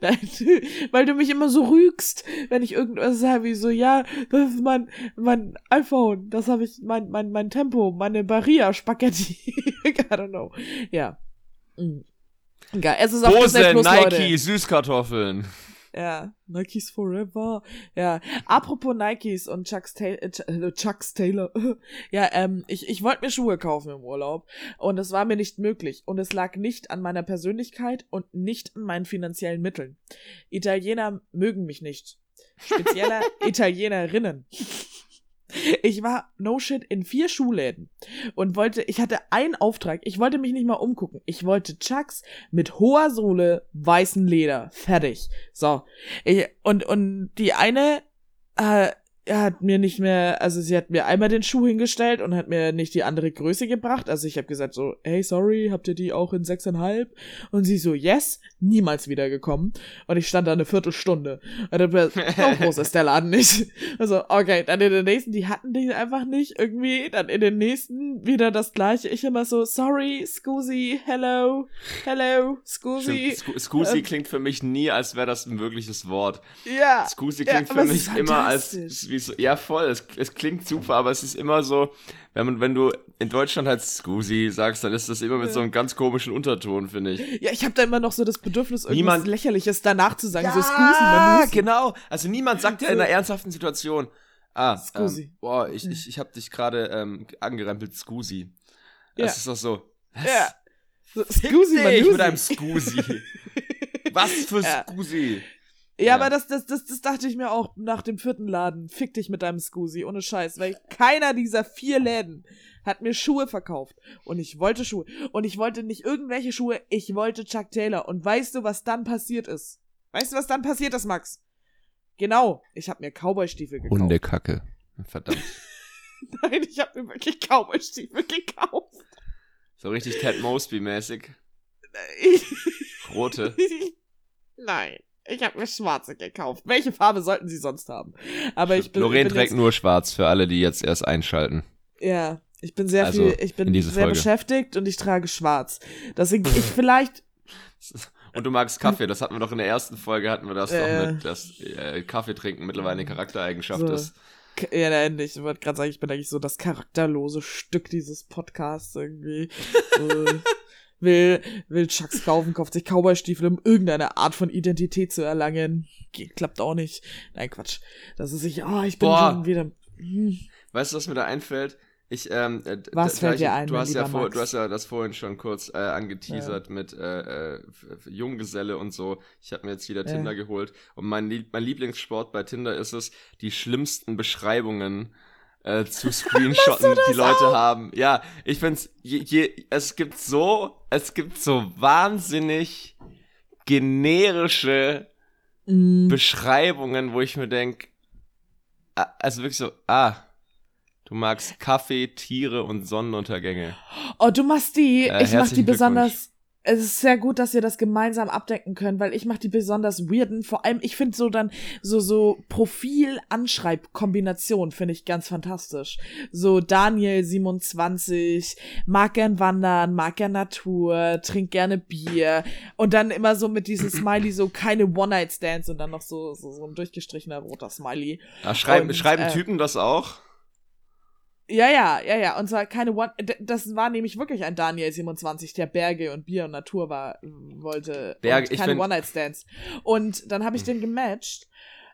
Nein, weil du mich immer so rügst, wenn ich irgendwas sage, wie so, ja, das ist mein, mein iPhone, das habe ich, mein, mein, mein Tempo, meine Barilla-Spaghetti. I don't know. Ja. Mhm. Geil. Es ist Bose, Nike, Leute. Süßkartoffeln. Ja, Nikes Forever. Ja, apropos Nikes und Chuck's, Ta äh, äh Chuck's Taylor. ja, ähm, ich, ich wollte mir Schuhe kaufen im Urlaub und es war mir nicht möglich und es lag nicht an meiner Persönlichkeit und nicht an meinen finanziellen Mitteln. Italiener mögen mich nicht. Spezieller Italienerinnen. Ich war no shit in vier Schuhläden und wollte, ich hatte einen Auftrag, ich wollte mich nicht mal umgucken. Ich wollte Chucks mit hoher Sohle, weißen Leder. Fertig. So. Ich, und, und die eine, äh, hat mir nicht mehr, also sie hat mir einmal den Schuh hingestellt und hat mir nicht die andere Größe gebracht. Also ich habe gesagt so, hey, sorry, habt ihr die auch in sechseinhalb? Und sie so, yes, niemals wiedergekommen. Und ich stand da eine Viertelstunde. Und dann war, so groß ist der Laden nicht. Also, okay, dann in den nächsten, die hatten die einfach nicht irgendwie. Dann in den nächsten wieder das gleiche. Ich immer so, sorry, Scusi, hello, hello, Scusi. Scusi ähm, klingt für mich nie, als wäre das ein wirkliches Wort. Ja. Scusi klingt ja, für mich immer als wie so, ja voll, es, es klingt super, aber es ist immer so, wenn man, wenn du in Deutschland halt Scusi sagst, dann ist das immer mit so einem ganz komischen Unterton, finde ich. Ja, ich habe da immer noch so das Bedürfnis, irgendwas niemand, Lächerliches danach zu sagen, ja, so Scusi, Ja, genau. Also niemand sagt ja in einer ernsthaften Situation, ah, Scusi. Ähm, boah, ich, ich, ich habe dich gerade ähm, angerempelt, Scusi. Das ja. ist doch so, was? Ja. So, Scusi, dich mit einem Scusi. was für ja. Scusi? Ja, ja, aber das, das, das, das dachte ich mir auch nach dem vierten Laden. Fick dich mit deinem Scusi, ohne Scheiß. Weil keiner dieser vier Läden hat mir Schuhe verkauft. Und ich wollte Schuhe. Und ich wollte nicht irgendwelche Schuhe, ich wollte Chuck Taylor. Und weißt du, was dann passiert ist? Weißt du, was dann passiert ist, Max? Genau, ich habe mir Cowboy-Stiefel gekauft. Hundekacke. Verdammt. Nein, ich habe mir wirklich Cowboy-Stiefel gekauft. So richtig Ted Mosby-mäßig. Rote. Nein. Ich habe mir schwarze gekauft. Welche Farbe sollten sie sonst haben? Aber ich bin. Lorraine trägt nur schwarz für alle, die jetzt erst einschalten. Ja, ich bin sehr also, viel, ich bin sehr Folge. beschäftigt und ich trage schwarz. Deswegen ich vielleicht. Und du magst Kaffee, das hatten wir doch in der ersten Folge, hatten wir das äh, doch mit, dass äh, Kaffee trinken mittlerweile eine Charaktereigenschaft so. ist. Ja, endlich. Ich wollte gerade sagen, ich bin eigentlich so das charakterlose Stück dieses Podcasts irgendwie. so, will, will Chucks kaufen, kauft sich Cowboy-Stiefel, um irgendeine Art von Identität zu erlangen. Geht, klappt auch nicht. Nein, Quatsch. Das ist sich, oh, ich bin Boah. schon wieder. Hm. Weißt du, was mir da einfällt? Ich, ähm, äh, was fällt dir ein? Du hast, ja vor, du hast ja das vorhin schon kurz äh, angeteasert ja. mit äh, äh, Junggeselle und so. Ich habe mir jetzt wieder Tinder geholt. Und mein, mein Lieblingssport bei Tinder ist es, die schlimmsten Beschreibungen äh, zu screenshotten, die Leute auch? haben. Ja, ich find's, je, je, es gibt so, es gibt so wahnsinnig generische mm. Beschreibungen, wo ich mir denk, also wirklich so, ah, du magst Kaffee, Tiere und Sonnenuntergänge. Oh, du machst die, äh, ich mach die besonders, es ist sehr gut, dass ihr das gemeinsam abdecken könnt, weil ich mache die besonders weirden. Vor allem, ich finde so dann so so Profil-Anschreib-Kombination finde ich ganz fantastisch. So Daniel 27 mag gern wandern, mag gern Natur, trinkt gerne Bier und dann immer so mit diesem Smiley so keine One-Night-Stands und dann noch so, so so ein durchgestrichener roter Smiley. Ja, schreiben und, schreiben äh, Typen das auch? Ja, ja, ja, ja. Und zwar keine One. Das war nämlich wirklich ein Daniel 27, der Berge und Bier und Natur war, wollte. Berge, und keine One-Night-Stands. Und dann habe ich den gematcht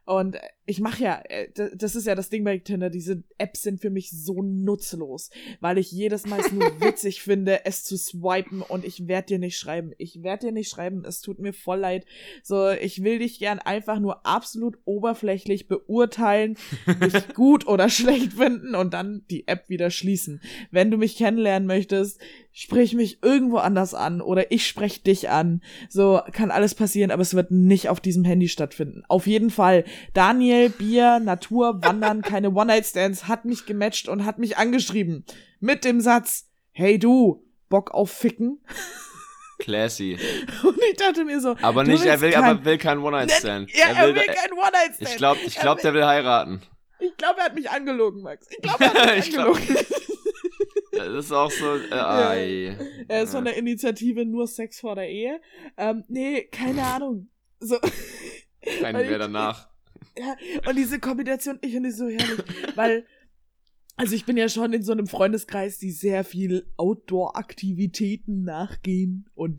und ich mache ja, äh, das ist ja das Ding bei Tinder, diese Apps sind für mich so nutzlos, weil ich jedes Mal es nur witzig finde, es zu swipen und ich werde dir nicht schreiben. Ich werde dir nicht schreiben, es tut mir voll leid. So, ich will dich gern einfach nur absolut oberflächlich beurteilen, dich gut oder schlecht finden und dann die App wieder schließen. Wenn du mich kennenlernen möchtest, sprich mich irgendwo anders an oder ich sprech dich an. So kann alles passieren, aber es wird nicht auf diesem Handy stattfinden. Auf jeden Fall. Daniel, Bier, Natur, Wandern, keine One-Night-Stands hat mich gematcht und hat mich angeschrieben. Mit dem Satz, hey du, Bock auf Ficken? Classy. Und ich dachte mir so. Aber nicht, er will, kein, aber will kein One-Night-Stand. Ja, er will, will kein One-Night-Stand. Ich glaube, ich glaub, der will heiraten. Ich glaube, er hat mich angelogen, Max. Ich glaube, er hat mich angelogen. Das ist auch so. Äh, ja. Er ist von der Initiative Nur Sex vor der Ehe. Ähm, nee, keine Ahnung. So. Keinen mehr danach. Ja, und diese Kombination, ich finde die so herrlich, weil Also ich bin ja schon in so einem Freundeskreis, die sehr viel Outdoor-Aktivitäten nachgehen und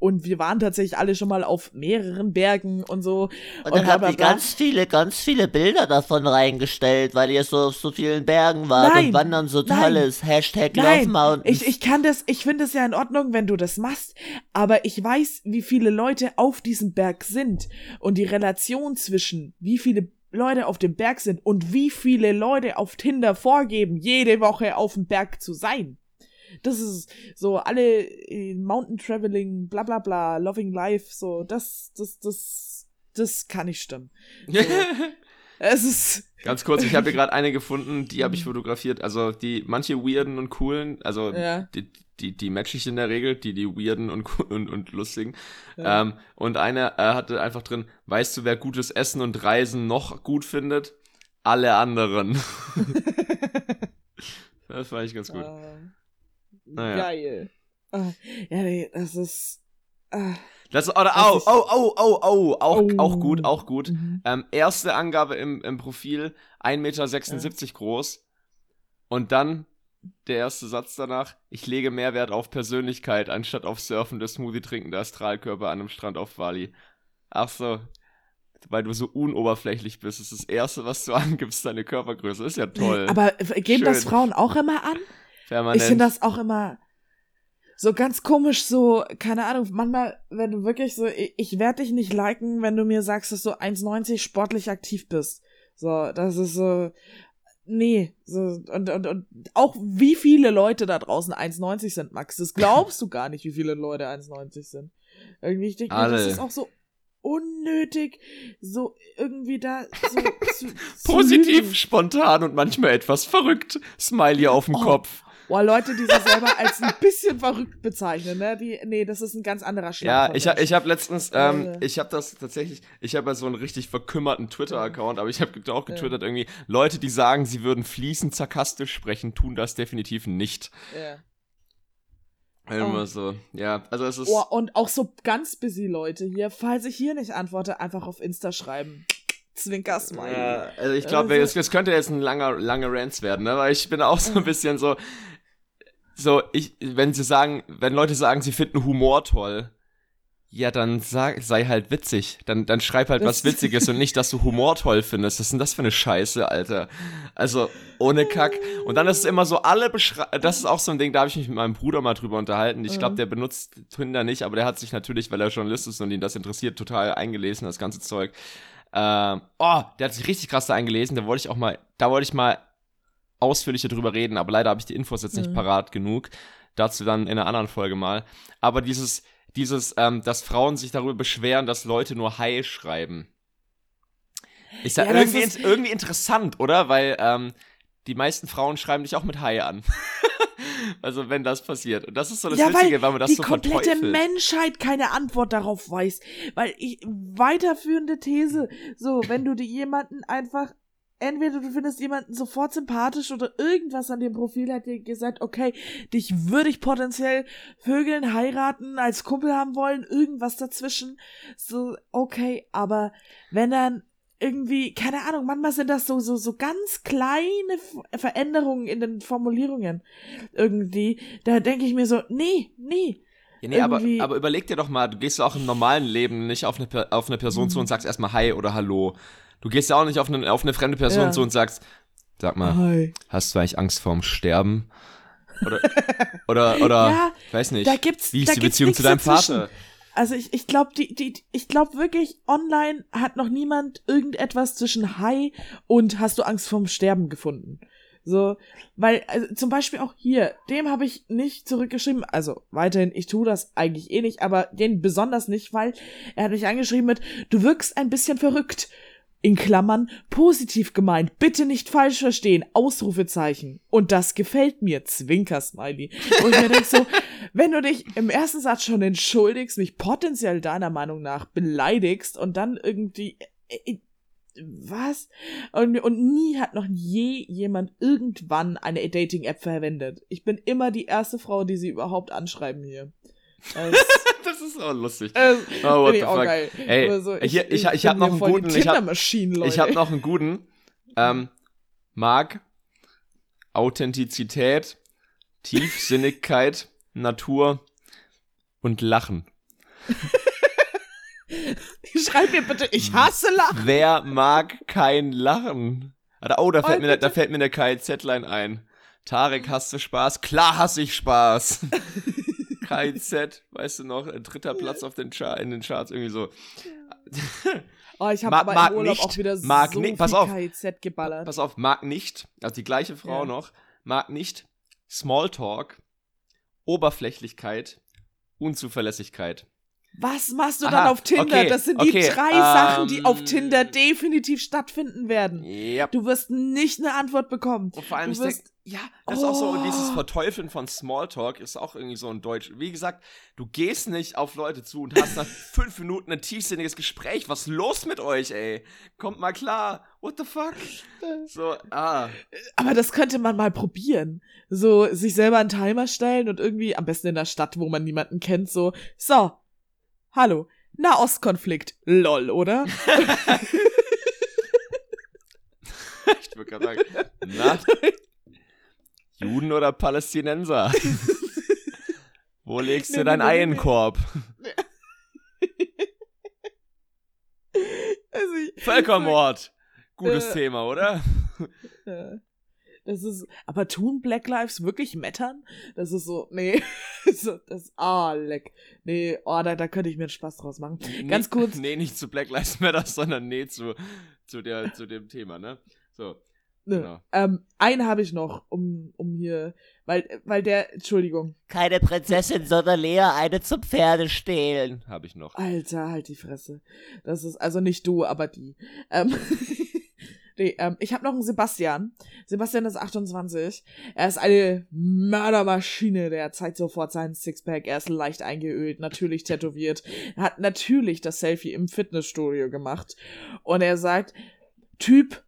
und wir waren tatsächlich alle schon mal auf mehreren Bergen und so. Und dann habt ihr ganz viele, ganz viele Bilder davon reingestellt, weil ihr so auf so vielen Bergen wart nein, und wandern so tolles. Nein, Hashtag nein, Love Mountains. Ich, ich kann das, ich finde es ja in Ordnung, wenn du das machst, aber ich weiß, wie viele Leute auf diesem Berg sind und die Relation zwischen wie viele Leute auf dem Berg sind und wie viele Leute auf Tinder vorgeben, jede Woche auf dem Berg zu sein. Das ist so alle äh, Mountain Traveling, bla bla bla, Loving Life, so, das, das, das, das kann nicht stimmen. So. es ist. Ganz kurz, ich habe hier gerade eine gefunden, die habe ich fotografiert. Also die manche weirden und coolen, also ja. die, die, die match ich in der Regel, die, die weirden und, und, und lustigen. Ja. Ähm, und eine äh, hatte einfach drin, weißt du, wer gutes Essen und Reisen noch gut findet? Alle anderen. das fand ich ganz gut. Uh, naja. Geil. Uh, ja, nee, das ist. Uh, das, oder, oh, oh, oh, oh, oh, auch, oh. auch gut, auch gut. Mhm. Ähm, erste Angabe im, im Profil, 1,76 Meter ja. groß. Und dann der erste Satz danach, ich lege Mehrwert auf Persönlichkeit, anstatt auf Surfen, der Smoothie trinkende Astralkörper an einem Strand auf Bali. Ach so, weil du so unoberflächlich bist. Das ist das Erste, was du angibst, deine Körpergröße. Ist ja toll. Aber geben Schön. das Frauen auch immer an? Permanent. Ich finde das auch immer so ganz komisch, so, keine Ahnung, manchmal, wenn du wirklich so, ich, ich werde dich nicht liken, wenn du mir sagst, dass du 1,90 sportlich aktiv bist. So, das ist so, Nee, so, und, und, und auch wie viele Leute da draußen 1,90 sind, Max. Das glaubst du gar nicht, wie viele Leute 1,90 sind. Irgendwie, ich denke das ist auch so unnötig, so irgendwie da so zu, Positiv, zu spontan und manchmal etwas verrückt. Smiley auf dem oh, Kopf. Boah, Leute, die sich selber als ein bisschen verrückt bezeichnen, ne? Die, nee, das ist ein ganz anderer Schlag. Ja, ich, ich habe letztens, ähm, äh. ich habe das tatsächlich, ich habe ja so einen richtig verkümmerten Twitter-Account, aber ich habe auch getwittert ja. irgendwie, Leute, die sagen, sie würden fließend sarkastisch sprechen, tun das definitiv nicht. Ja. Immer oh. so, ja, also es ist. Oh, und auch so ganz busy Leute hier, falls ich hier nicht antworte, einfach auf Insta schreiben. Zwinker-Smiley. Ja, also ich glaube, also, es, könnte jetzt ein langer, langer Rants werden, ne? Weil ich bin auch so ein bisschen so, so, ich, wenn sie sagen, wenn Leute sagen, sie finden Humor toll, ja, dann sag, sei halt witzig. Dann, dann schreib halt was Witziges und nicht, dass du Humor toll findest. Was ist denn das für eine Scheiße, Alter? Also, ohne Kack. Und dann ist es immer so, alle beschreiben, das ist auch so ein Ding, da habe ich mich mit meinem Bruder mal drüber unterhalten. Ich glaube, mhm. der benutzt Tinder nicht, aber der hat sich natürlich, weil er Journalist ist und ihn das interessiert, total eingelesen, das ganze Zeug. Ähm, oh, der hat sich richtig krass da eingelesen. Da wollte ich auch mal, da wollte ich mal ausführlicher drüber reden, aber leider habe ich die Infos jetzt nicht mhm. parat genug. Dazu dann in einer anderen Folge mal. Aber dieses, dieses, ähm, dass Frauen sich darüber beschweren, dass Leute nur Hi schreiben. Ist ja, ja irgendwie, ist irgendwie interessant, oder? Weil ähm, die meisten Frauen schreiben dich auch mit Hi an. also wenn das passiert. Und das ist so das ja, Witzige, weil, weil man das die so Die komplette Menschheit keine Antwort darauf weiß. Weil ich, weiterführende These, so, wenn du dir jemanden einfach entweder du findest jemanden sofort sympathisch oder irgendwas an dem Profil hat dir gesagt, okay, dich würde ich potenziell vögeln, heiraten, als Kumpel haben wollen, irgendwas dazwischen. So, okay, aber wenn dann irgendwie, keine Ahnung, manchmal sind das so, so, so ganz kleine Veränderungen in den Formulierungen irgendwie. Da denke ich mir so, nee, nee. Ja, nee, aber, aber überleg dir doch mal, du gehst auch im normalen Leben nicht auf eine, auf eine Person mhm. zu und sagst erstmal Hi oder Hallo. Du gehst ja auch nicht auf eine, auf eine fremde Person ja. zu und sagst, sag mal, Hi. hast du eigentlich Angst vorm Sterben? Oder, oder, oder, ja, weiß nicht, da gibt's, wie ist die Beziehung zu deinem dazwischen. Vater? Also ich, ich glaube, die, die, ich glaube wirklich, online hat noch niemand irgendetwas zwischen Hi und hast du Angst vorm Sterben gefunden. So, weil, also zum Beispiel auch hier, dem habe ich nicht zurückgeschrieben, also weiterhin, ich tue das eigentlich eh nicht, aber den besonders nicht, weil er hat mich angeschrieben mit, du wirkst ein bisschen verrückt in Klammern positiv gemeint, bitte nicht falsch verstehen, Ausrufezeichen. Und das gefällt mir, Zwinker-Smiley. Und ich mir denke so, wenn du dich im ersten Satz schon entschuldigst, mich potenziell deiner Meinung nach beleidigst und dann irgendwie, äh, äh was? Und, und nie hat noch je jemand irgendwann eine Dating-App verwendet. Ich bin immer die erste Frau, die sie überhaupt anschreiben hier. das ist auch lustig. Äh, oh, what the fuck. Geil. Ey, so, ich, ich, ich, ich, ich habe noch einen guten. Ich habe hab noch einen guten. Ähm, Marc, Authentizität, Tiefsinnigkeit, Natur und Lachen. Schreib mir bitte, ich hasse Lachen. Wer mag kein Lachen? Oh, da fällt, oh, mir, da fällt mir eine KIZ-Line ein. Tarek, hast du Spaß? Klar hasse ich Spaß. KIZ, weißt du noch, dritter Platz auf den Char in den Charts, irgendwie so. Oh, ich habe aber mag im Urlaub nicht, auch wieder mag so nicht, pass auf, KIZ geballert. Pass auf, mag nicht, also die gleiche Frau ja. noch, mag nicht Smalltalk, Oberflächlichkeit, Unzuverlässigkeit. Was machst du Aha, dann auf Tinder? Okay, das sind die okay, drei ähm, Sachen, die auf Tinder definitiv stattfinden werden. Yep. Du wirst nicht eine Antwort bekommen. Und vor allem, du wirst, ja, das oh. ist auch so, dieses Verteufeln von Smalltalk ist auch irgendwie so ein Deutsch. Wie gesagt, du gehst nicht auf Leute zu und hast nach fünf Minuten ein tiefsinniges Gespräch. Was ist los mit euch, ey? Kommt mal klar. What the fuck? So, ah. Aber das könnte man mal probieren. So, sich selber einen Timer stellen und irgendwie, am besten in der Stadt, wo man niemanden kennt, so, so, hallo, Nahostkonflikt, lol, oder? ich würde gerade sagen, Juden oder Palästinenser? Wo legst du deinen in den Korb? Also ich, Völkermord. Gutes äh, Thema, oder? Das ist, aber tun Black Lives wirklich mettern? Das ist so, nee, so, das, ah, oh, leck. Nee, oh, da, da könnte ich mir einen Spaß draus machen. Nee, Ganz kurz. Nee, nicht zu Black Lives Matter, sondern nee zu, zu, der, zu dem Thema, ne? So. Ne, genau. ähm, einen habe ich noch, um, um hier, weil, weil der, Entschuldigung. Keine Prinzessin, sondern Lea eine zum Pferde stehlen. Habe ich noch. Alter, halt die Fresse. Das ist, also nicht du, aber die. Ähm, nee, ähm, ich habe noch einen Sebastian. Sebastian ist 28. Er ist eine Mördermaschine, der zeigt sofort seinen Sixpack. Er ist leicht eingeölt, natürlich tätowiert. Er hat natürlich das Selfie im Fitnessstudio gemacht. Und er sagt, Typ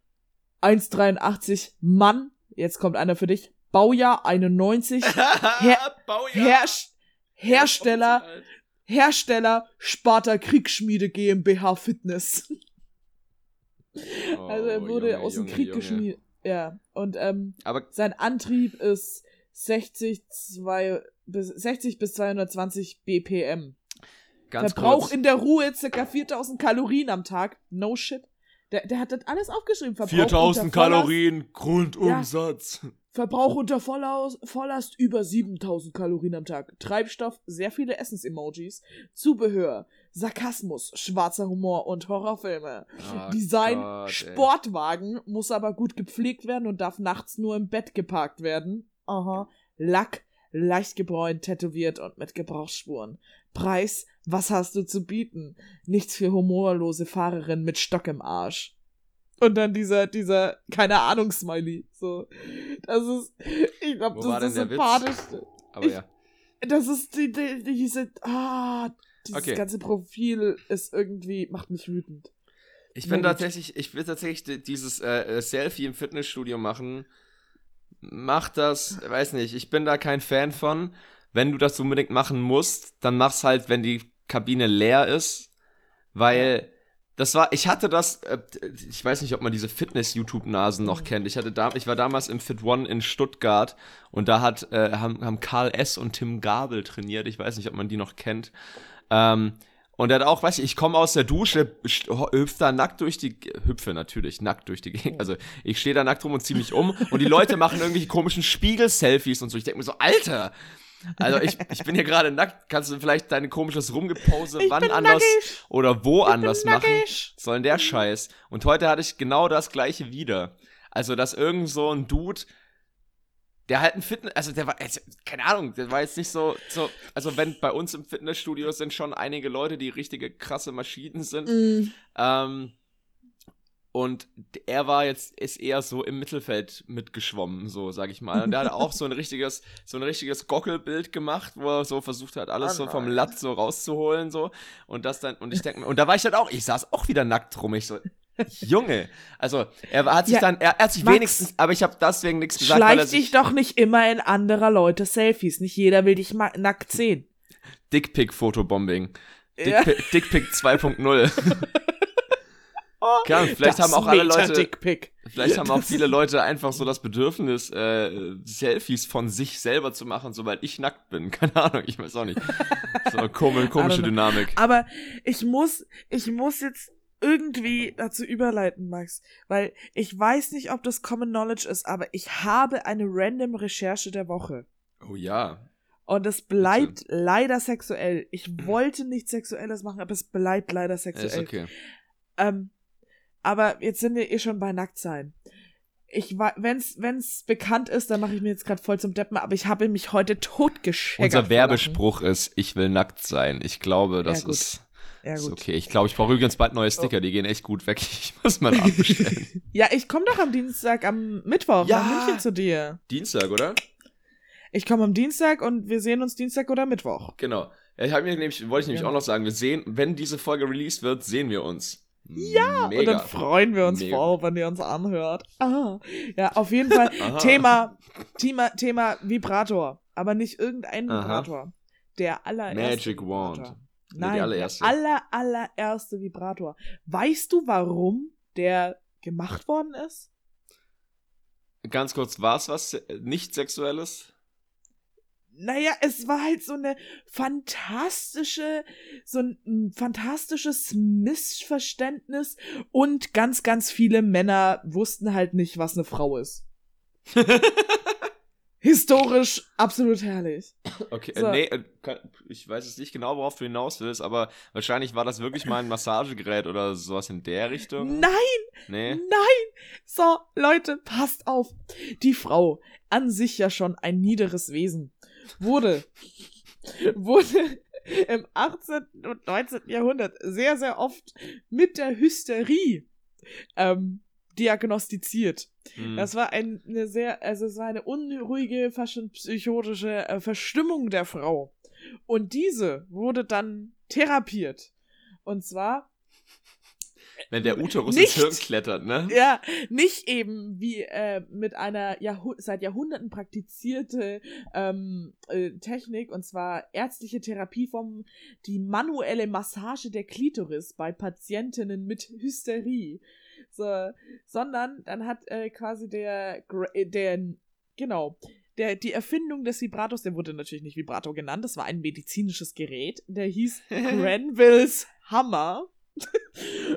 1,83 Mann. Jetzt kommt einer für dich. Baujahr 91. Her Baujahr. Her Hersteller. Hersteller Sparta Kriegsschmiede GmbH Fitness. Oh, also er wurde Junge, aus dem Junge, Krieg geschmiedet. Ja. Und ähm, Aber sein Antrieb ist 60, 2, bis, 60 bis 220 BPM. Ganz Verbrauch kurz. in der Ruhe ca. 4000 Kalorien am Tag. No shit. Der, der hat das alles aufgeschrieben. Verbrauch 4000 Kalorien Grundumsatz. Ja. Verbrauch unter Vollaus Volllast über 7000 Kalorien am Tag. Treibstoff, sehr viele Essensemojis. Zubehör, Sarkasmus, schwarzer Humor und Horrorfilme. Oh Design, Gott, Sportwagen, muss aber gut gepflegt werden und darf nachts nur im Bett geparkt werden. Aha. Lack, leicht gebräunt, tätowiert und mit Gebrauchsspuren. Preis, was hast du zu bieten? Nichts für humorlose Fahrerin mit Stock im Arsch. Und dann dieser, dieser, keine Ahnung, Smiley. So. Das ist, ich glaube, das ist das Sympathischste. Aber ja. das ist die, die, diese, ah, dieses okay. ganze Profil ist irgendwie, macht mich wütend. Ich bin tatsächlich, ich will tatsächlich dieses äh, äh, Selfie im Fitnessstudio machen. Mach das, weiß nicht, ich bin da kein Fan von. Wenn du das unbedingt machen musst, dann mach's halt, wenn die Kabine leer ist, weil das war, ich hatte das, äh, ich weiß nicht, ob man diese Fitness-YouTube-Nasen noch mhm. kennt. Ich hatte da, ich war damals im Fit One in Stuttgart und da hat, äh, haben, haben Karl S. und Tim Gabel trainiert. Ich weiß nicht, ob man die noch kennt. Ähm, und er hat auch, weiß ich, ich komme aus der Dusche, hüpfe da nackt durch die, hüpfe natürlich, nackt durch die Gegend. Also ich stehe da nackt rum und ziehe mich um und die Leute machen irgendwelche komischen Spiegel-Selfies und so. Ich denke mir so, Alter, also ich, ich bin hier gerade nackt. Kannst du vielleicht deine komisches Rumgepose ich wann anders nackig. oder wo ich anders machen? Sollen der Scheiß. Und heute hatte ich genau das gleiche wieder. Also, dass irgend so ein Dude, der halt ein Fitness, also der war, also, keine Ahnung, der war jetzt nicht so, so, also wenn bei uns im Fitnessstudio sind schon einige Leute, die richtige krasse Maschinen sind. Mm. Ähm, und er war jetzt, ist eher so im Mittelfeld mitgeschwommen, so sag ich mal. Und er hat auch so ein richtiges, so ein richtiges Gockelbild gemacht, wo er so versucht hat, alles oh so vom Latt so rauszuholen, so. Und das dann, und ich denke, und da war ich dann auch, ich saß auch wieder nackt rum. Ich so, Junge, also er hat sich ja, dann, er, er, hat sich Max, wenigstens, aber ich habe deswegen nichts gesagt. Schleich dich doch nicht immer in anderer Leute Selfies. Nicht jeder will dich nackt sehen. Dickpick-Fotobombing. Dickpick, ja. Dickpick 2.0. Oh, Klar, vielleicht haben auch alle Leute. Vielleicht haben auch viele Leute einfach so das Bedürfnis, äh, Selfies von sich selber zu machen, sobald ich nackt bin. Keine Ahnung, ich weiß auch nicht. So eine komische, komische Dynamik. Aber ich muss, ich muss jetzt irgendwie dazu überleiten, Max, weil ich weiß nicht, ob das Common Knowledge ist, aber ich habe eine random Recherche der Woche. Oh ja. Und es bleibt Bitte. leider sexuell. Ich wollte nichts Sexuelles machen, aber es bleibt leider sexuell. Ist okay. Ähm, aber jetzt sind wir eh schon bei Nacktsein. Ich wenn's wenn's bekannt ist, dann mache ich mir jetzt gerade voll zum Deppen, aber ich habe mich heute totgeschägert. Unser Werbespruch ist, ich will nackt sein. Ich glaube, das ja, ist, ja, ist okay. Ich glaube, ich brauche übrigens bald neue Sticker, oh. die gehen echt gut weg. Ich muss mal abbestellen. ja, ich komme doch am Dienstag, am Mittwoch ja. nach München zu dir. Dienstag, oder? Ich komme am Dienstag und wir sehen uns Dienstag oder Mittwoch. Genau. Ich habe mir nämlich, wollte ich nämlich ja. auch noch sagen, wir sehen, wenn diese Folge released wird, sehen wir uns. Ja, Mega. und dann freuen wir uns Mega. voll, wenn ihr uns anhört. Ah. Ja, auf jeden Fall Thema, Thema, Thema Vibrator. Aber nicht irgendein Aha. Vibrator. Der allererste. Magic Vibrator. Wand. Nein, der, allererste. der aller, allererste Vibrator. Weißt du, warum der gemacht worden ist? Ganz kurz, war es was nicht Sexuelles? Naja, es war halt so eine fantastische, so ein fantastisches Missverständnis und ganz, ganz viele Männer wussten halt nicht, was eine Frau ist. Historisch absolut herrlich. Okay, so. nee, äh, ich weiß jetzt nicht genau, worauf du hinaus willst, aber wahrscheinlich war das wirklich mal ein Massagegerät oder sowas in der Richtung. Nein! Nee. Nein! So, Leute, passt auf. Die Frau, an sich ja schon ein niederes Wesen wurde, wurde im 18. und 19. Jahrhundert sehr, sehr oft mit der Hysterie ähm, diagnostiziert. Mhm. Das war ein, eine sehr, also es war eine unruhige, fast schon psychotische äh, Verstimmung der Frau. Und diese wurde dann therapiert. Und zwar wenn der Uterus nicht, ins Hirn klettert, ne? Ja, nicht eben wie äh, mit einer Jahrh seit Jahrhunderten praktizierte ähm, äh, Technik, und zwar ärztliche Therapieform, die manuelle Massage der Klitoris bei Patientinnen mit Hysterie. So, sondern dann hat äh, quasi der, äh, der, genau, der, die Erfindung des Vibrators, der wurde natürlich nicht Vibrator genannt, das war ein medizinisches Gerät, der hieß Granvilles Hammer.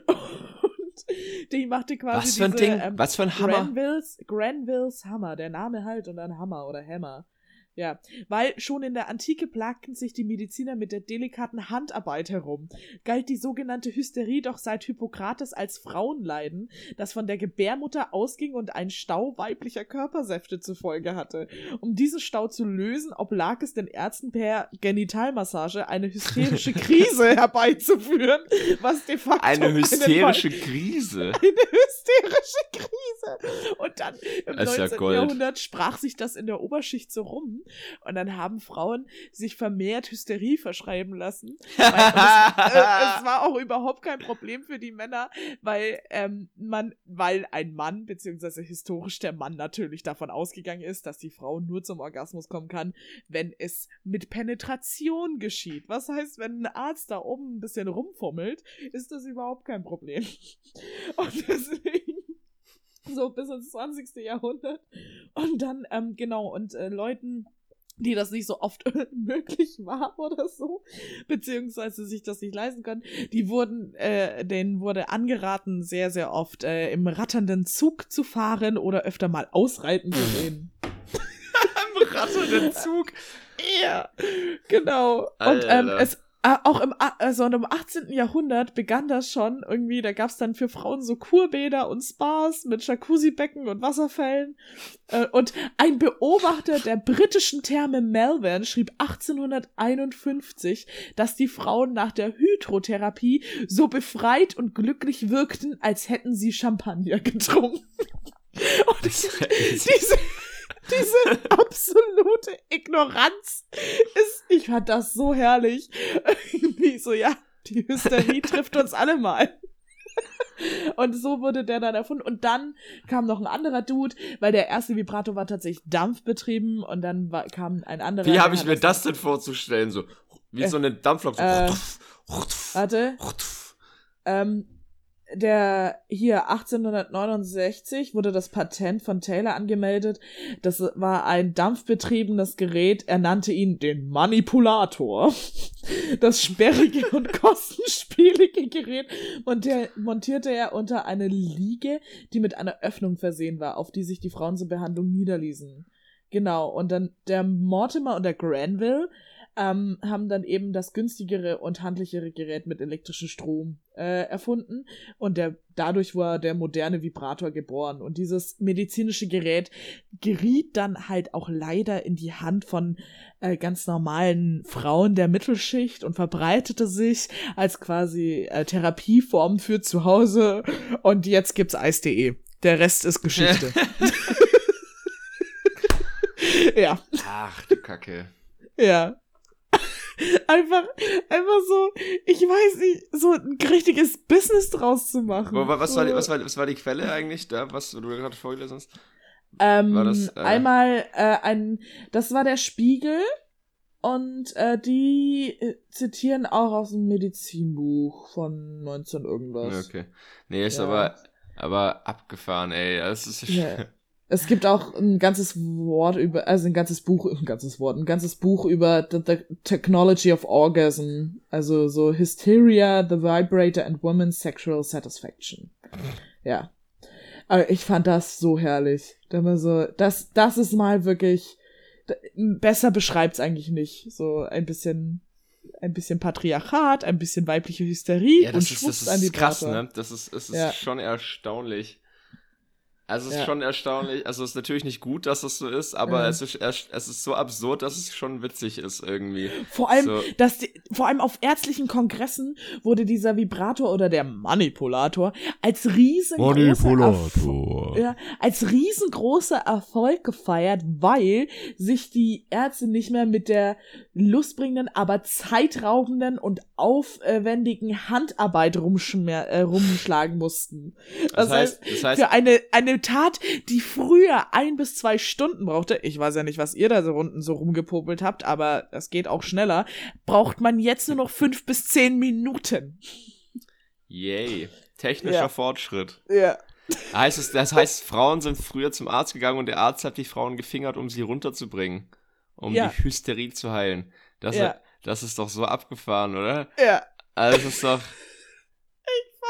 Und die machte quasi Was für ein diese, Ding? Ähm, Was für ein Hammer? Granvilles, Granvilles Hammer, der Name halt und dann Hammer oder Hammer. Ja, weil schon in der Antike plagten sich die Mediziner mit der delikaten Handarbeit herum. Galt die sogenannte Hysterie doch seit Hippokrates als Frauenleiden, das von der Gebärmutter ausging und einen Stau weiblicher Körpersäfte zur Folge hatte. Um diesen Stau zu lösen, oblag es den Ärzten per Genitalmassage eine hysterische Krise herbeizuführen, was de facto eine hysterische Krise. Eine hysterische Krise. Und dann im 19. Ja Jahrhundert sprach sich das in der Oberschicht so rum und dann haben Frauen sich vermehrt Hysterie verschreiben lassen. Weil, es, äh, es, war auch überhaupt kein Problem für die Männer, weil ähm, man, weil ein Mann, beziehungsweise historisch der Mann natürlich davon ausgegangen ist, dass die Frau nur zum Orgasmus kommen kann, wenn es mit Penetration geschieht. Was heißt, wenn ein Arzt da oben ein bisschen rumfummelt, ist das überhaupt kein Problem. Und deswegen so bis ins 20. Jahrhundert. Und dann, ähm, genau, und äh, Leuten, die das nicht so oft möglich war oder so, beziehungsweise sich das nicht leisten können, die wurden, äh, denen wurde angeraten, sehr, sehr oft äh, im ratternden Zug zu fahren oder öfter mal ausreiten zu gehen. Im ratternden Zug? Ja, genau. Und ähm, es auch im, also im 18. Jahrhundert begann das schon irgendwie, da gab's dann für Frauen so Kurbäder und Spas mit Jacuzzi-Becken und Wasserfällen. Äh, und ein Beobachter der britischen Therme Melbourne schrieb 1851, dass die Frauen nach der Hydrotherapie so befreit und glücklich wirkten, als hätten sie Champagner getrunken. Und diese, diese absolute Ignoranz ist, ich fand das so herrlich. Irgendwie so, ja, die Hysterie trifft uns alle mal. Und so wurde der dann erfunden. Und dann kam noch ein anderer Dude, weil der erste Vibrato war tatsächlich dampfbetrieben und dann war, kam ein anderer. Wie habe ich mir das denn vorzustellen? So, wie äh, so eine Dampflok. So. Äh, warte. ähm, der hier 1869 wurde das Patent von Taylor angemeldet. Das war ein dampfbetriebenes Gerät. Er nannte ihn den Manipulator. Das sperrige und kostenspielige Gerät montierte er unter eine Liege, die mit einer Öffnung versehen war, auf die sich die Frauen zur Behandlung niederließen. Genau. Und dann der Mortimer und der Granville ähm, haben dann eben das günstigere und handlichere Gerät mit elektrischem Strom äh, erfunden und der dadurch war der moderne Vibrator geboren und dieses medizinische Gerät geriet dann halt auch leider in die Hand von äh, ganz normalen Frauen der Mittelschicht und verbreitete sich als quasi äh, Therapieform für zu Hause und jetzt gibt's Eis.de. Der Rest ist Geschichte. ja. Ach, du Kacke. Ja einfach, einfach so, ich weiß nicht, so ein richtiges Business draus zu machen. Was, was, war, die, was, war, was war die Quelle eigentlich da, was du gerade vorgelesen hast? Ähm, war das, äh, einmal äh, ein, das war der Spiegel und äh, die äh, zitieren auch aus dem Medizinbuch von 19 irgendwas. Okay. Nee, ist ja. aber, aber abgefahren, ey. Das ist ja. Es gibt auch ein ganzes Wort über, also ein ganzes Buch, ein ganzes Wort, ein ganzes Buch über the, the Technology of Orgasm. Also so Hysteria, the Vibrator and Woman's Sexual Satisfaction. Ja. Aber ich fand das so herrlich. Da so, das, das ist mal wirklich, besser beschreibt's eigentlich nicht. So ein bisschen, ein bisschen Patriarchat, ein bisschen weibliche Hysterie ja, das und ist, das ist krass, ne? Das ist, es ist ja. schon erstaunlich. Also es ist ja. schon erstaunlich, also es ist natürlich nicht gut, dass es so ist, aber ja. es, ist, es ist so absurd, dass es schon witzig ist irgendwie. Vor allem, so. dass die, vor allem auf ärztlichen Kongressen wurde dieser Vibrator oder der Manipulator als riesengroßer Erfolg, ja, als riesengroßer Erfolg gefeiert, weil sich die Ärzte nicht mehr mit der lustbringenden, aber zeitraubenden und aufwendigen Handarbeit rumschmer, äh, rumschlagen mussten. Das, das heißt, heißt, das heißt, für eine, eine Tat, die früher ein bis zwei Stunden brauchte, ich weiß ja nicht, was ihr da so unten so rumgepopelt habt, aber das geht auch schneller, braucht man jetzt nur noch fünf bis zehn Minuten. Yay. Technischer ja. Fortschritt. Ja. Heißt es, das heißt, Frauen sind früher zum Arzt gegangen und der Arzt hat die Frauen gefingert, um sie runterzubringen. Um ja. die Hysterie zu heilen. Das, ja. das ist doch so abgefahren, oder? Ja. Also das ist doch.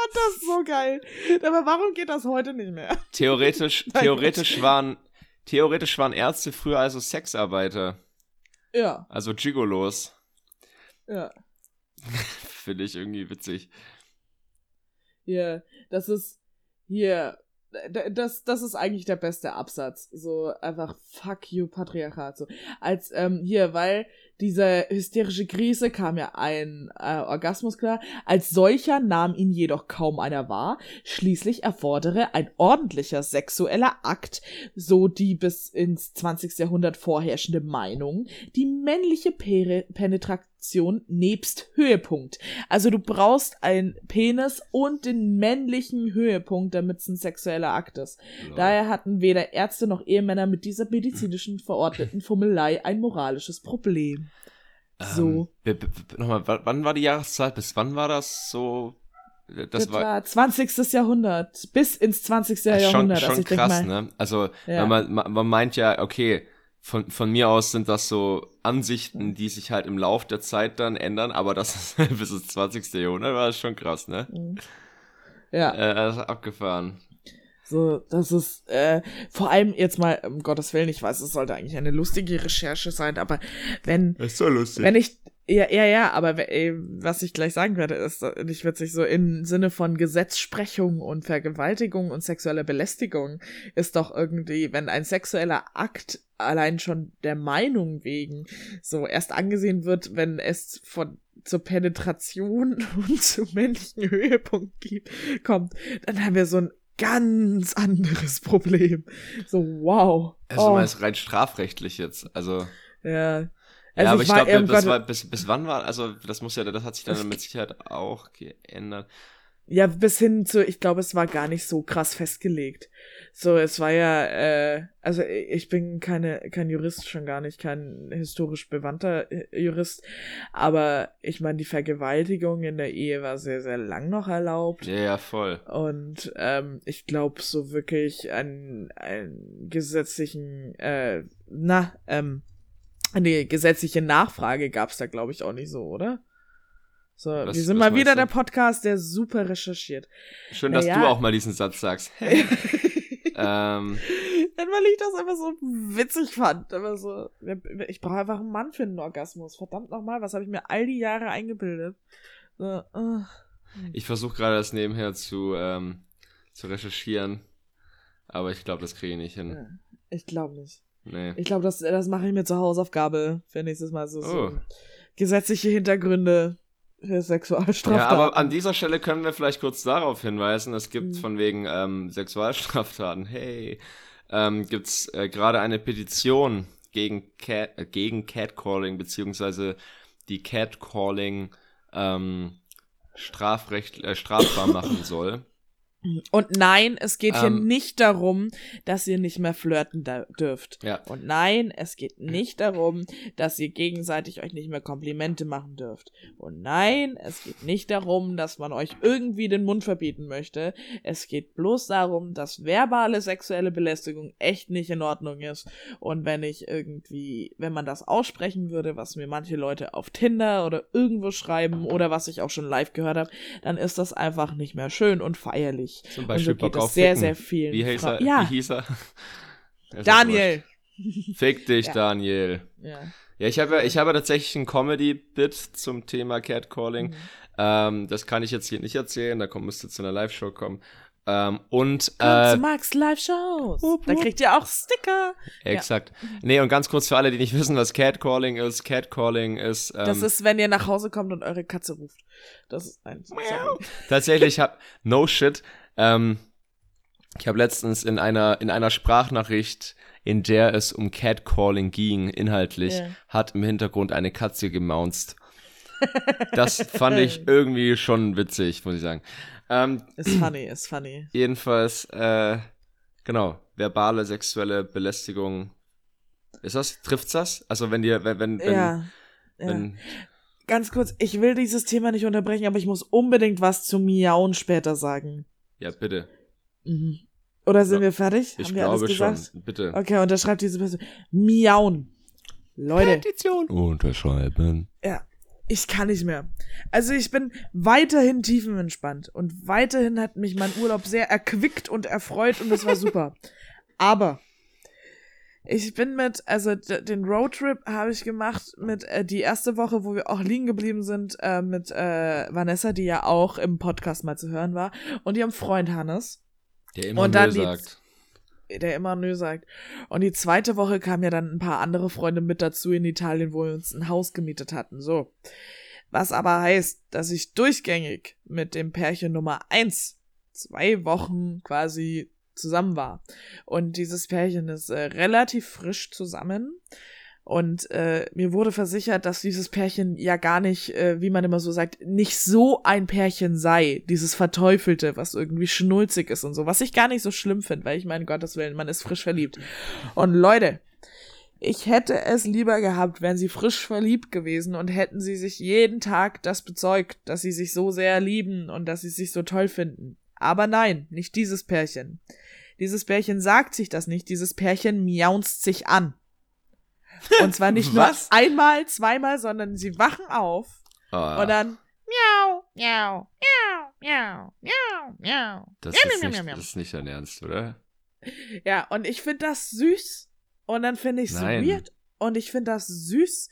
Fand das so geil. Aber warum geht das heute nicht mehr? Theoretisch, theoretisch waren, theoretisch waren Ärzte früher also Sexarbeiter. Ja. Also Gigolos. Ja. Finde ich irgendwie witzig. Ja, das ist hier, das, das ist eigentlich der beste Absatz. So einfach fuck you Patriarchat. So als ähm, hier, weil diese hysterische Krise kam ja ein äh, Orgasmus klar. Als solcher nahm ihn jedoch kaum einer wahr. Schließlich erfordere ein ordentlicher sexueller Akt, so die bis ins 20. Jahrhundert vorherrschende Meinung, die männliche Pere Penetration nebst Höhepunkt. Also du brauchst ein Penis und den männlichen Höhepunkt, damit es ein sexueller Akt ist. Ja. Daher hatten weder Ärzte noch Ehemänner mit dieser medizinischen verordneten Fummelei ein moralisches Problem. So. Ähm, nochmal, wann war die Jahreszeit? Bis wann war das so? Das, das war, war 20. Jahrhundert. Bis ins 20. Ja, Jahrhundert. Schon, schon krass, ne? Also, ja. man, man meint ja, okay, von, von mir aus sind das so Ansichten, die sich halt im Lauf der Zeit dann ändern, aber das ist bis ins 20. Jahrhundert war das schon krass, ne? Mhm. Ja. Äh, also abgefahren. So, das ist, äh, vor allem jetzt mal, um Gottes Willen, ich weiß, es sollte eigentlich eine lustige Recherche sein, aber wenn. Ist so lustig. Wenn ich, ja, ja, ja, aber ey, was ich gleich sagen werde, ist nicht witzig, so im Sinne von Gesetzsprechung und Vergewaltigung und sexueller Belästigung ist doch irgendwie, wenn ein sexueller Akt allein schon der Meinung wegen so erst angesehen wird, wenn es von zur Penetration und zum männlichen Höhepunkt gibt, kommt, dann haben wir so ein ganz anderes Problem. So, wow. Also, oh. ist rein strafrechtlich jetzt. Also. Ja. Also ja, aber ich, glaube, das war, bis, bis wann war, also das muss ja, das hat sich dann mit Sicherheit auch geändert. Ja, bis hin zu, ich glaube, es war gar nicht so krass festgelegt. So, es war ja, äh, also ich bin keine, kein Jurist, schon gar nicht, kein historisch bewandter äh, Jurist, aber ich meine, die Vergewaltigung in der Ehe war sehr, sehr lang noch erlaubt. Ja, ja, voll. Und ähm, ich glaube, so wirklich einen, einen gesetzlichen, äh, na, ähm, eine gesetzliche Nachfrage gab's da, glaube ich, auch nicht so, oder? So, was, wir sind mal wieder du? der Podcast, der super recherchiert. Schön, naja. dass du auch mal diesen Satz sagst. ähm. Dann, weil ich das einfach so witzig fand. Aber so, ich brauche einfach einen Mann für einen Orgasmus. Verdammt nochmal, was habe ich mir all die Jahre eingebildet? So, uh. Ich versuche gerade das nebenher zu, ähm, zu recherchieren. Aber ich glaube, das kriege ich nicht hin. Ich glaube nicht. Nee. Ich glaube, das, das mache ich mir zur Hausaufgabe für nächstes Mal. So, oh. so gesetzliche Hintergründe für Sexualstraftaten. Ja, aber an dieser Stelle können wir vielleicht kurz darauf hinweisen, es gibt mhm. von wegen ähm, Sexualstraftaten, hey, ähm, gibt es äh, gerade eine Petition gegen, Cat, äh, gegen Catcalling, beziehungsweise die Catcalling ähm, strafrecht, äh, strafbar machen soll. Und nein, es geht ähm, hier nicht darum, dass ihr nicht mehr flirten dürft. Ja. Und nein, es geht nicht darum, dass ihr gegenseitig euch nicht mehr Komplimente machen dürft. Und nein, es geht nicht darum, dass man euch irgendwie den Mund verbieten möchte. Es geht bloß darum, dass verbale sexuelle Belästigung echt nicht in Ordnung ist. Und wenn ich irgendwie, wenn man das aussprechen würde, was mir manche Leute auf Tinder oder irgendwo schreiben oder was ich auch schon live gehört habe, dann ist das einfach nicht mehr schön und feierlich nicht. Zum Beispiel Bock auf sehr, Ficken. sehr viel. Wie, hieß er? Ja. Wie hieß er? Daniel. Fick dich, ja. Daniel. Ja. Ja, ich habe, ich habe tatsächlich ein Comedy-Bit zum Thema Catcalling. Mhm. Ähm, das kann ich jetzt hier nicht erzählen, da kommt, müsste zu einer Live-Show kommen. Ähm, und äh, zu Max Live-Shows. Da kriegt ihr auch Sticker. Exakt. Ja. Nee, und ganz kurz für alle, die nicht wissen, was Catcalling ist. Catcalling ist. Ähm, das ist, wenn ihr nach Hause kommt und eure Katze ruft. Das ist ein. Tatsächlich hab no shit. Ähm, ich habe letztens in einer, in einer Sprachnachricht, in der es um Catcalling ging, inhaltlich, yeah. hat im Hintergrund eine Katze gemaunzt. Das fand ich irgendwie schon witzig, muss ich sagen. Ähm, ist funny, ist funny. Jedenfalls, äh, genau, verbale sexuelle Belästigung. Ist das? Trifft's das? Also wenn dir, wenn, wenn, ja, wenn, ja. Ganz kurz, ich will dieses Thema nicht unterbrechen, aber ich muss unbedingt was zu Miauen später sagen. Ja, bitte. Mhm. Oder sind ja, wir fertig? Ich Haben wir glaube schon. Bitte. Okay, unterschreibt diese Person. Miauen. Leute. Petition. Unterschreiben. Ja. Ich kann nicht mehr. Also ich bin weiterhin tiefenentspannt und weiterhin hat mich mein Urlaub sehr erquickt und erfreut und das war super. Aber ich bin mit, also den Roadtrip habe ich gemacht mit äh, die erste Woche, wo wir auch liegen geblieben sind, äh, mit äh, Vanessa, die ja auch im Podcast mal zu hören war, und ihrem Freund Hannes. Der immer und dann Nö sagt. der immer Nö sagt. Und die zweite Woche kamen ja dann ein paar andere Freunde mit dazu in Italien, wo wir uns ein Haus gemietet hatten. So. Was aber heißt, dass ich durchgängig mit dem Pärchen Nummer eins zwei Wochen quasi zusammen war. Und dieses Pärchen ist äh, relativ frisch zusammen. Und äh, mir wurde versichert, dass dieses Pärchen ja gar nicht, äh, wie man immer so sagt, nicht so ein Pärchen sei. Dieses Verteufelte, was irgendwie schnulzig ist und so. Was ich gar nicht so schlimm finde, weil ich meine, Gottes Willen, man ist frisch verliebt. Und Leute, ich hätte es lieber gehabt, wären sie frisch verliebt gewesen und hätten sie sich jeden Tag das bezeugt, dass sie sich so sehr lieben und dass sie sich so toll finden. Aber nein, nicht dieses Pärchen. Dieses Pärchen sagt sich das nicht, dieses Pärchen miaunzt sich an. Und zwar nicht nur einmal, zweimal, sondern sie wachen auf oh. und dann miau, miau, miau, miau, miau, miau. Das, miau, ist, miau, nicht, miau, das ist nicht dein Ernst, oder? Ja, und ich finde das süß und dann finde ich es so weird und ich finde das süß.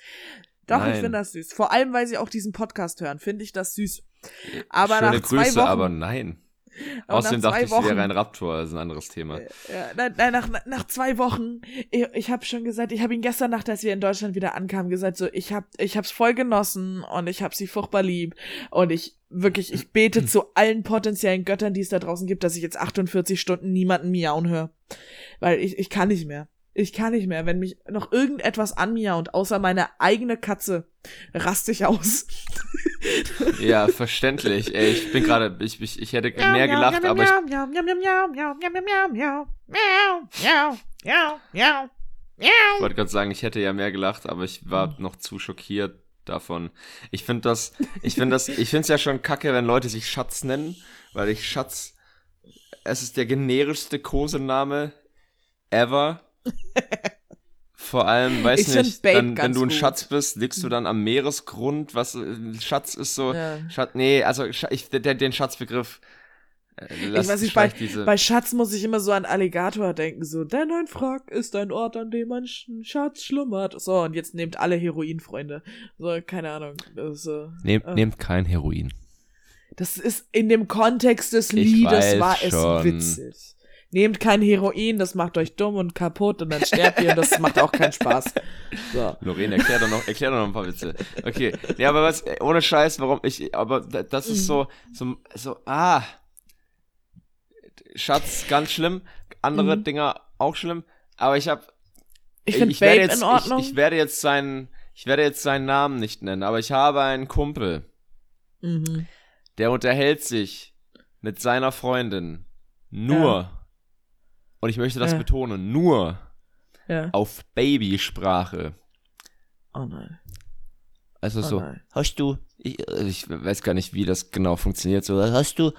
Doch, Nein. ich finde das süß. Vor allem, weil sie auch diesen Podcast hören, finde ich das süß. Aber Schöne nach zwei Grüße, Wochen, aber nein. Außerdem dachte ich, Wochen, wäre ein Raptor, das ist ein anderes Thema. Äh, nein, nein, nach, nach zwei Wochen, ich, ich habe schon gesagt, ich habe ihn gestern Nacht, als wir in Deutschland wieder ankamen, gesagt, so, ich habe ich hab's voll genossen und ich habe sie furchtbar lieb und ich wirklich, ich bete zu allen potenziellen Göttern, die es da draußen gibt, dass ich jetzt 48 Stunden niemanden miauen höre. Weil ich, ich kann nicht mehr. Ich kann nicht mehr. Wenn mich noch irgendetwas anmiaut, außer meine eigene Katze, raste ich aus. ja, verständlich. Ey, ich bin gerade, ich, ich, ich hätte mehr gelacht, aber ich. Ich wollte gerade sagen, ich hätte ja mehr gelacht, aber ich war noch zu schockiert davon. Ich finde das, ich finde das, ich finde es ja schon kacke, wenn Leute sich Schatz nennen, weil ich Schatz, es ist der generischste Kosename ever. Vor allem, weiß ich nicht, dann, wenn du ein gut. Schatz bist, liegst du dann am Meeresgrund, was Schatz ist so, ja. Schatz, nee, also ich, der, den Schatzbegriff, äh, ich weiß nicht, bei, bei Schatz muss ich immer so an Alligator denken, so, denn ein Frack ist ein Ort, an dem ein Schatz schlummert. So, und jetzt nehmt alle Heroinfreunde. So, keine Ahnung. Äh, nehmt, äh, nehmt kein Heroin. Das ist in dem Kontext des Liedes war es witzig. Nehmt kein Heroin, das macht euch dumm und kaputt und dann sterbt ihr und das macht auch keinen Spaß. So. Lorraine, erklär doch noch, erklär doch noch ein paar Witze. Okay. Ja, aber was, ohne Scheiß, warum ich, aber das ist so, so, so, ah, Schatz, ganz schlimm. Andere mhm. Dinger auch schlimm. Aber ich habe ich, ich, ich werde jetzt, ich, ich, werde jetzt seinen, ich werde jetzt seinen Namen nicht nennen, aber ich habe einen Kumpel, mhm. der unterhält sich mit seiner Freundin nur, ja. Und ich möchte das ja. betonen, nur ja. auf Babysprache. Oh nein. Also oh so, nein. hast du, ich, ich weiß gar nicht, wie das genau funktioniert, so, hast du,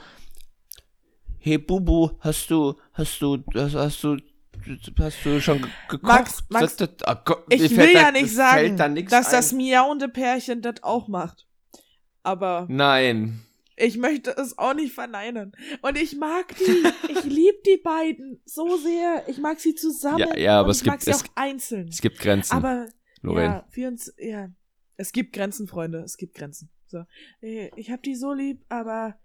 hey Bubu, hast du, hast du, hast, hast du, hast du schon gekocht? Max, Max, das, das, oh ich will ja nicht sagen, da dass ein. das miauende Pärchen das auch macht. Aber. Nein. Ich möchte es auch nicht verneinen. Und ich mag die. ich liebe die beiden so sehr. Ich mag sie zusammen. Ja, ja aber es ich gibt, mag sie es, auch einzeln. Es gibt Grenzen. Aber, Lorraine. Ja, uns, ja. Es gibt Grenzen, Freunde. Es gibt Grenzen. So. Ich hab die so lieb, aber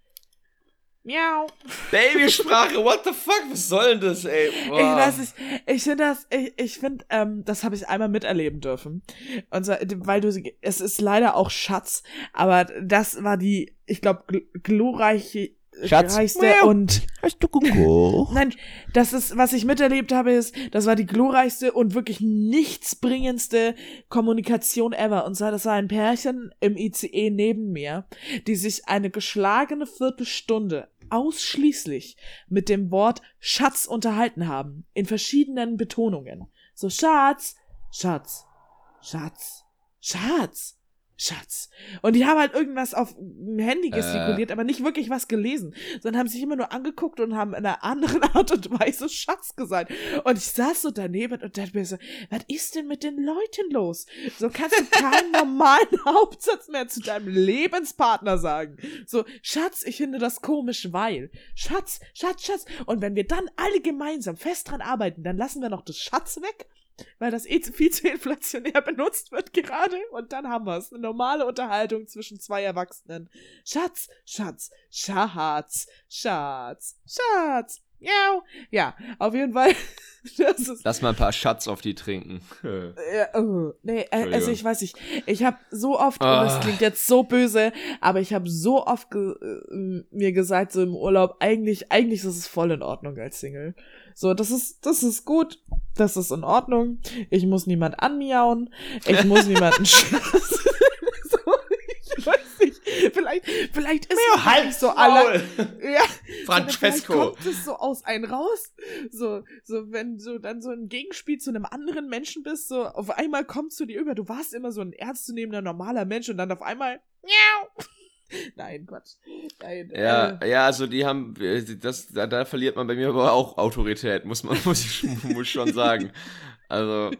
Miau. Babysprache, what the fuck? Was soll denn das, ey? Boah. Ich weiß nicht. Ich finde das, ich, ich finde, ähm, das habe ich einmal miterleben dürfen. Und so, weil du, es ist leider auch Schatz, aber das war die, ich glaube, gl glorreiche Schatz. und hast du? Nein, das ist was ich miterlebt habe ist, das war die glorreichste und wirklich nichtsbringendste Kommunikation ever und zwar das war ein Pärchen im ICE neben mir, die sich eine geschlagene Viertelstunde ausschließlich mit dem Wort Schatz unterhalten haben in verschiedenen Betonungen. So Schatz, Schatz, Schatz, Schatz. Schatz. Und die haben halt irgendwas auf dem Handy gestikuliert, äh. aber nicht wirklich was gelesen, sondern haben sich immer nur angeguckt und haben in einer anderen Art und Weise Schatz gesagt. Und ich saß so daneben und dachte mir so, was ist denn mit den Leuten los? So kannst du keinen normalen Hauptsatz mehr zu deinem Lebenspartner sagen. So, Schatz, ich finde das komisch, weil. Schatz, Schatz, Schatz. Und wenn wir dann alle gemeinsam fest dran arbeiten, dann lassen wir noch das Schatz weg weil das eh viel zu inflationär benutzt wird gerade. Und dann haben wir es. Eine normale Unterhaltung zwischen zwei Erwachsenen. Schatz, Schatz, Schatz, Schatz, Schatz. Miau. Ja, auf jeden Fall. Lass mal ein paar Schatz auf die trinken. ja, oh, nee, äh, also ich weiß nicht. Ich habe so oft, ah. und das klingt jetzt so böse, aber ich habe so oft ge äh, mir gesagt, so im Urlaub, eigentlich, eigentlich ist es voll in Ordnung als Single. So, das ist, das ist gut, das ist in Ordnung. Ich muss niemand anmiauen, ich muss niemanden so, ich weiß nicht, vielleicht, vielleicht ist es halt so alle, ja, Francesco. Kommt es so aus einem raus, so, so, wenn du dann so ein Gegenspiel zu einem anderen Menschen bist, so, auf einmal kommst du dir über, du warst immer so ein ernstzunehmender, normaler Mensch und dann auf einmal, miau, Nein, Quatsch. Nein, ja, äh. ja, also die haben, äh, das, da, da, verliert man bei mir aber auch Autorität, muss man, muss ich muss schon sagen. Also,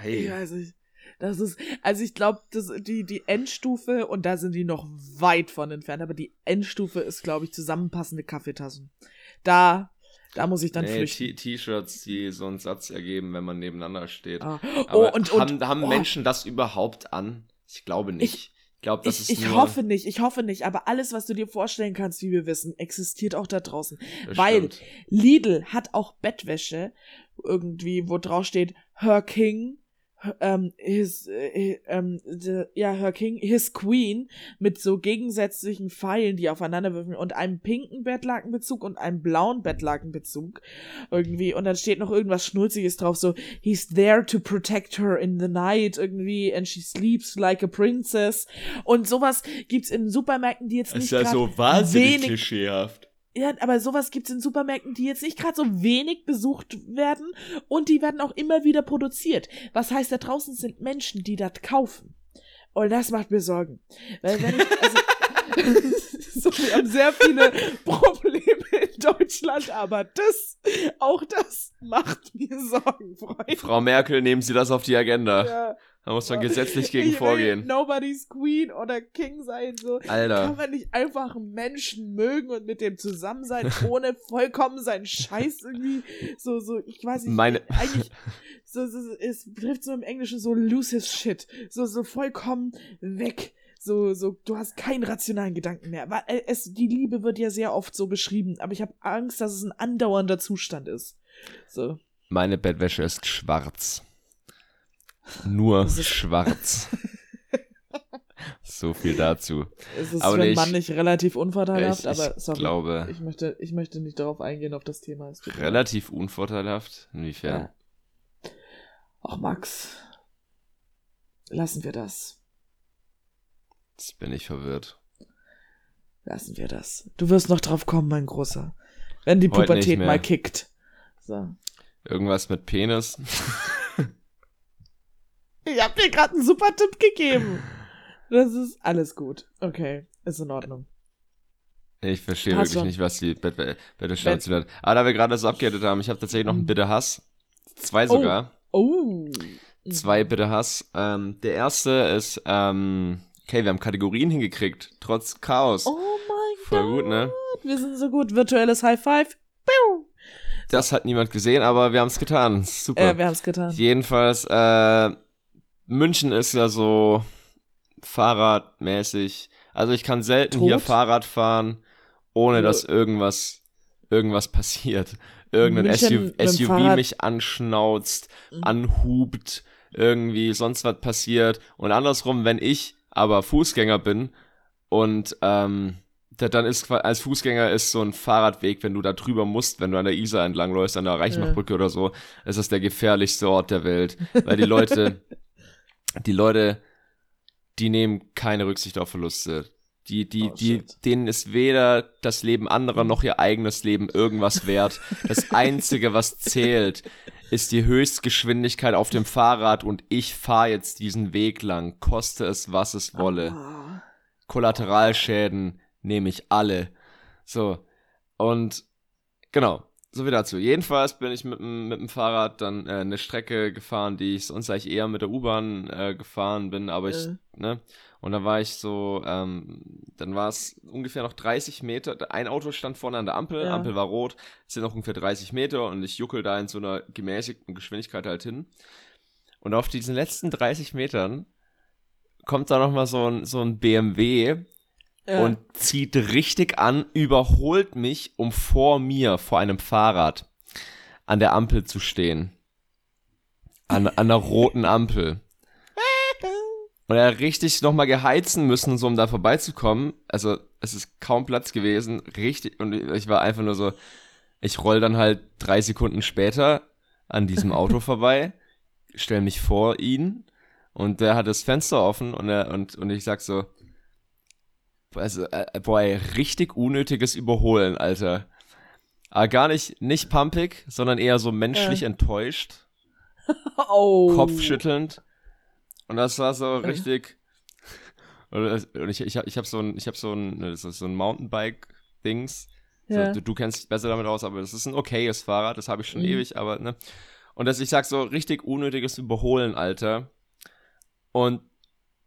hey. Ich weiß nicht. Das ist, also ich glaube, die, die Endstufe, und da sind die noch weit von entfernt, aber die Endstufe ist, glaube ich, zusammenpassende Kaffeetassen. Da, da muss ich dann nee, flüchten. T-Shirts, die so einen Satz ergeben, wenn man nebeneinander steht. Ah. Oh, und, und, haben, haben oh. Menschen das überhaupt an? Ich glaube nicht. Ich, glaube, das ich, ist Ich hoffe nicht, ich hoffe nicht, aber alles, was du dir vorstellen kannst, wie wir wissen, existiert auch da draußen. Das Weil stimmt. Lidl hat auch Bettwäsche irgendwie, wo drauf steht, Her King, ähm, his, äh, ähm, the, ja, her King, his Queen mit so gegensätzlichen Pfeilen, die aufeinander würfeln und einem pinken Bettlakenbezug und einem blauen Bettlakenbezug irgendwie. Und dann steht noch irgendwas Schnulziges drauf, so he's there to protect her in the night irgendwie and she sleeps like a princess. Und sowas gibt's in Supermärkten, die jetzt nicht ist ja so wahnsinnig klischeehaft ja, aber sowas gibt's in Supermärkten, die jetzt nicht gerade so wenig besucht werden und die werden auch immer wieder produziert. Was heißt, da draußen sind Menschen, die das kaufen. Und das macht mir Sorgen. Weil wenn ich, also, so, wir haben sehr viele Probleme in Deutschland, aber das, auch das macht mir Sorgen, Freunde. Frau Merkel, nehmen Sie das auf die Agenda. Ja. Da muss man gesetzlich gegen ich vorgehen. Nobody's Queen oder King sein, so. Alter. Kann man nicht einfach einen Menschen mögen und mit dem zusammen sein, ohne vollkommen seinen Scheiß irgendwie, so, so, ich weiß nicht, Meine eigentlich, so, so, es trifft so im Englischen so loose shit, so, so vollkommen weg. So, so, du hast keinen rationalen Gedanken mehr. Äh, es, die Liebe wird ja sehr oft so beschrieben, aber ich habe Angst, dass es ein andauernder Zustand ist. So. Meine Bettwäsche ist schwarz. Nur schwarz. so viel dazu. Es ist aber für einen Mann nicht relativ unvorteilhaft, ich, aber sorry, glaube, ich möchte, ich möchte nicht darauf eingehen, auf das Thema. relativ unvorteilhaft? Inwiefern? Ja. Ach, Max. Lassen wir das. Jetzt bin ich verwirrt. Lassen wir das. Du wirst noch drauf kommen, mein Großer. Wenn die Heute Pubertät mal kickt. So. Irgendwas mit Penis. Ich hab dir gerade einen super Tipp gegeben. Das ist alles gut. Okay, ist in Ordnung. Ich verstehe wirklich schon. nicht, was die Bitte zu wird. Aber da wir gerade so abgehedet haben, ich habe tatsächlich noch einen Bitte Hass. Zwei sogar. Oh. oh. Zwei Bitte Hass. Ähm, der erste ist, ähm, okay, wir haben Kategorien hingekriegt, trotz Chaos. Oh mein Voll Gott. gut, ne? Wir sind so gut. Virtuelles High Five. Das hat niemand gesehen, aber wir haben es getan. Super. Ja, wir haben es getan. Jedenfalls, äh, München ist ja so fahrradmäßig. Also ich kann selten Tot? hier Fahrrad fahren, ohne dass irgendwas, irgendwas passiert. Irgendein SUV, SUV mich anschnauzt, mhm. anhubt, irgendwie sonst was passiert. Und andersrum, wenn ich aber Fußgänger bin und ähm, dann ist als Fußgänger ist so ein Fahrradweg, wenn du da drüber musst, wenn du an der Isar entlangläufst, an der Reichenbachbrücke ja. oder so, ist das der gefährlichste Ort der Welt, weil die Leute die Leute, die nehmen keine Rücksicht auf Verluste. Die, die, oh, die, denen ist weder das Leben anderer noch ihr eigenes Leben irgendwas wert. Das einzige, was zählt, ist die Höchstgeschwindigkeit auf dem Fahrrad und ich fahre jetzt diesen Weg lang, koste es, was es wolle. Oh. Kollateralschäden nehme ich alle. So. Und genau so wie dazu. Jedenfalls bin ich mit, mit dem Fahrrad dann äh, eine Strecke gefahren, die ich sonst eigentlich eher mit der U-Bahn äh, gefahren bin, aber ich, äh. ne? Und da war ich so, ähm, dann war es ungefähr noch 30 Meter. Ein Auto stand vorne an der Ampel, ja. Ampel war rot, es sind noch ungefähr 30 Meter und ich juckel da in so einer gemäßigten Geschwindigkeit halt hin. Und auf diesen letzten 30 Metern kommt da nochmal so ein, so ein BMW ja. und zieht richtig an, überholt mich, um vor mir, vor einem Fahrrad, an der Ampel zu stehen. An, an der roten Ampel. Und er richtig nochmal geheizen müssen, so um da vorbeizukommen. Also, es ist kaum Platz gewesen. Richtig. Und ich war einfach nur so, ich roll dann halt drei Sekunden später an diesem Auto vorbei, stell mich vor ihn und der hat das Fenster offen und er, und, und ich sag so, also, äh, boah, ey, richtig unnötiges Überholen, Alter. Aber gar nicht, nicht pumpig, sondern eher so menschlich äh. enttäuscht. oh. Kopfschüttelnd. Und das war so richtig. Und ich, ich, ich habe so ein, ich habe so ein, ist so ein Mountainbike-Dings. Ja. So, du, du kennst dich besser damit aus, aber das ist ein okayes Fahrrad, das habe ich schon mhm. ewig, aber, ne. Und dass ich sag so richtig unnötiges Überholen, Alter. Und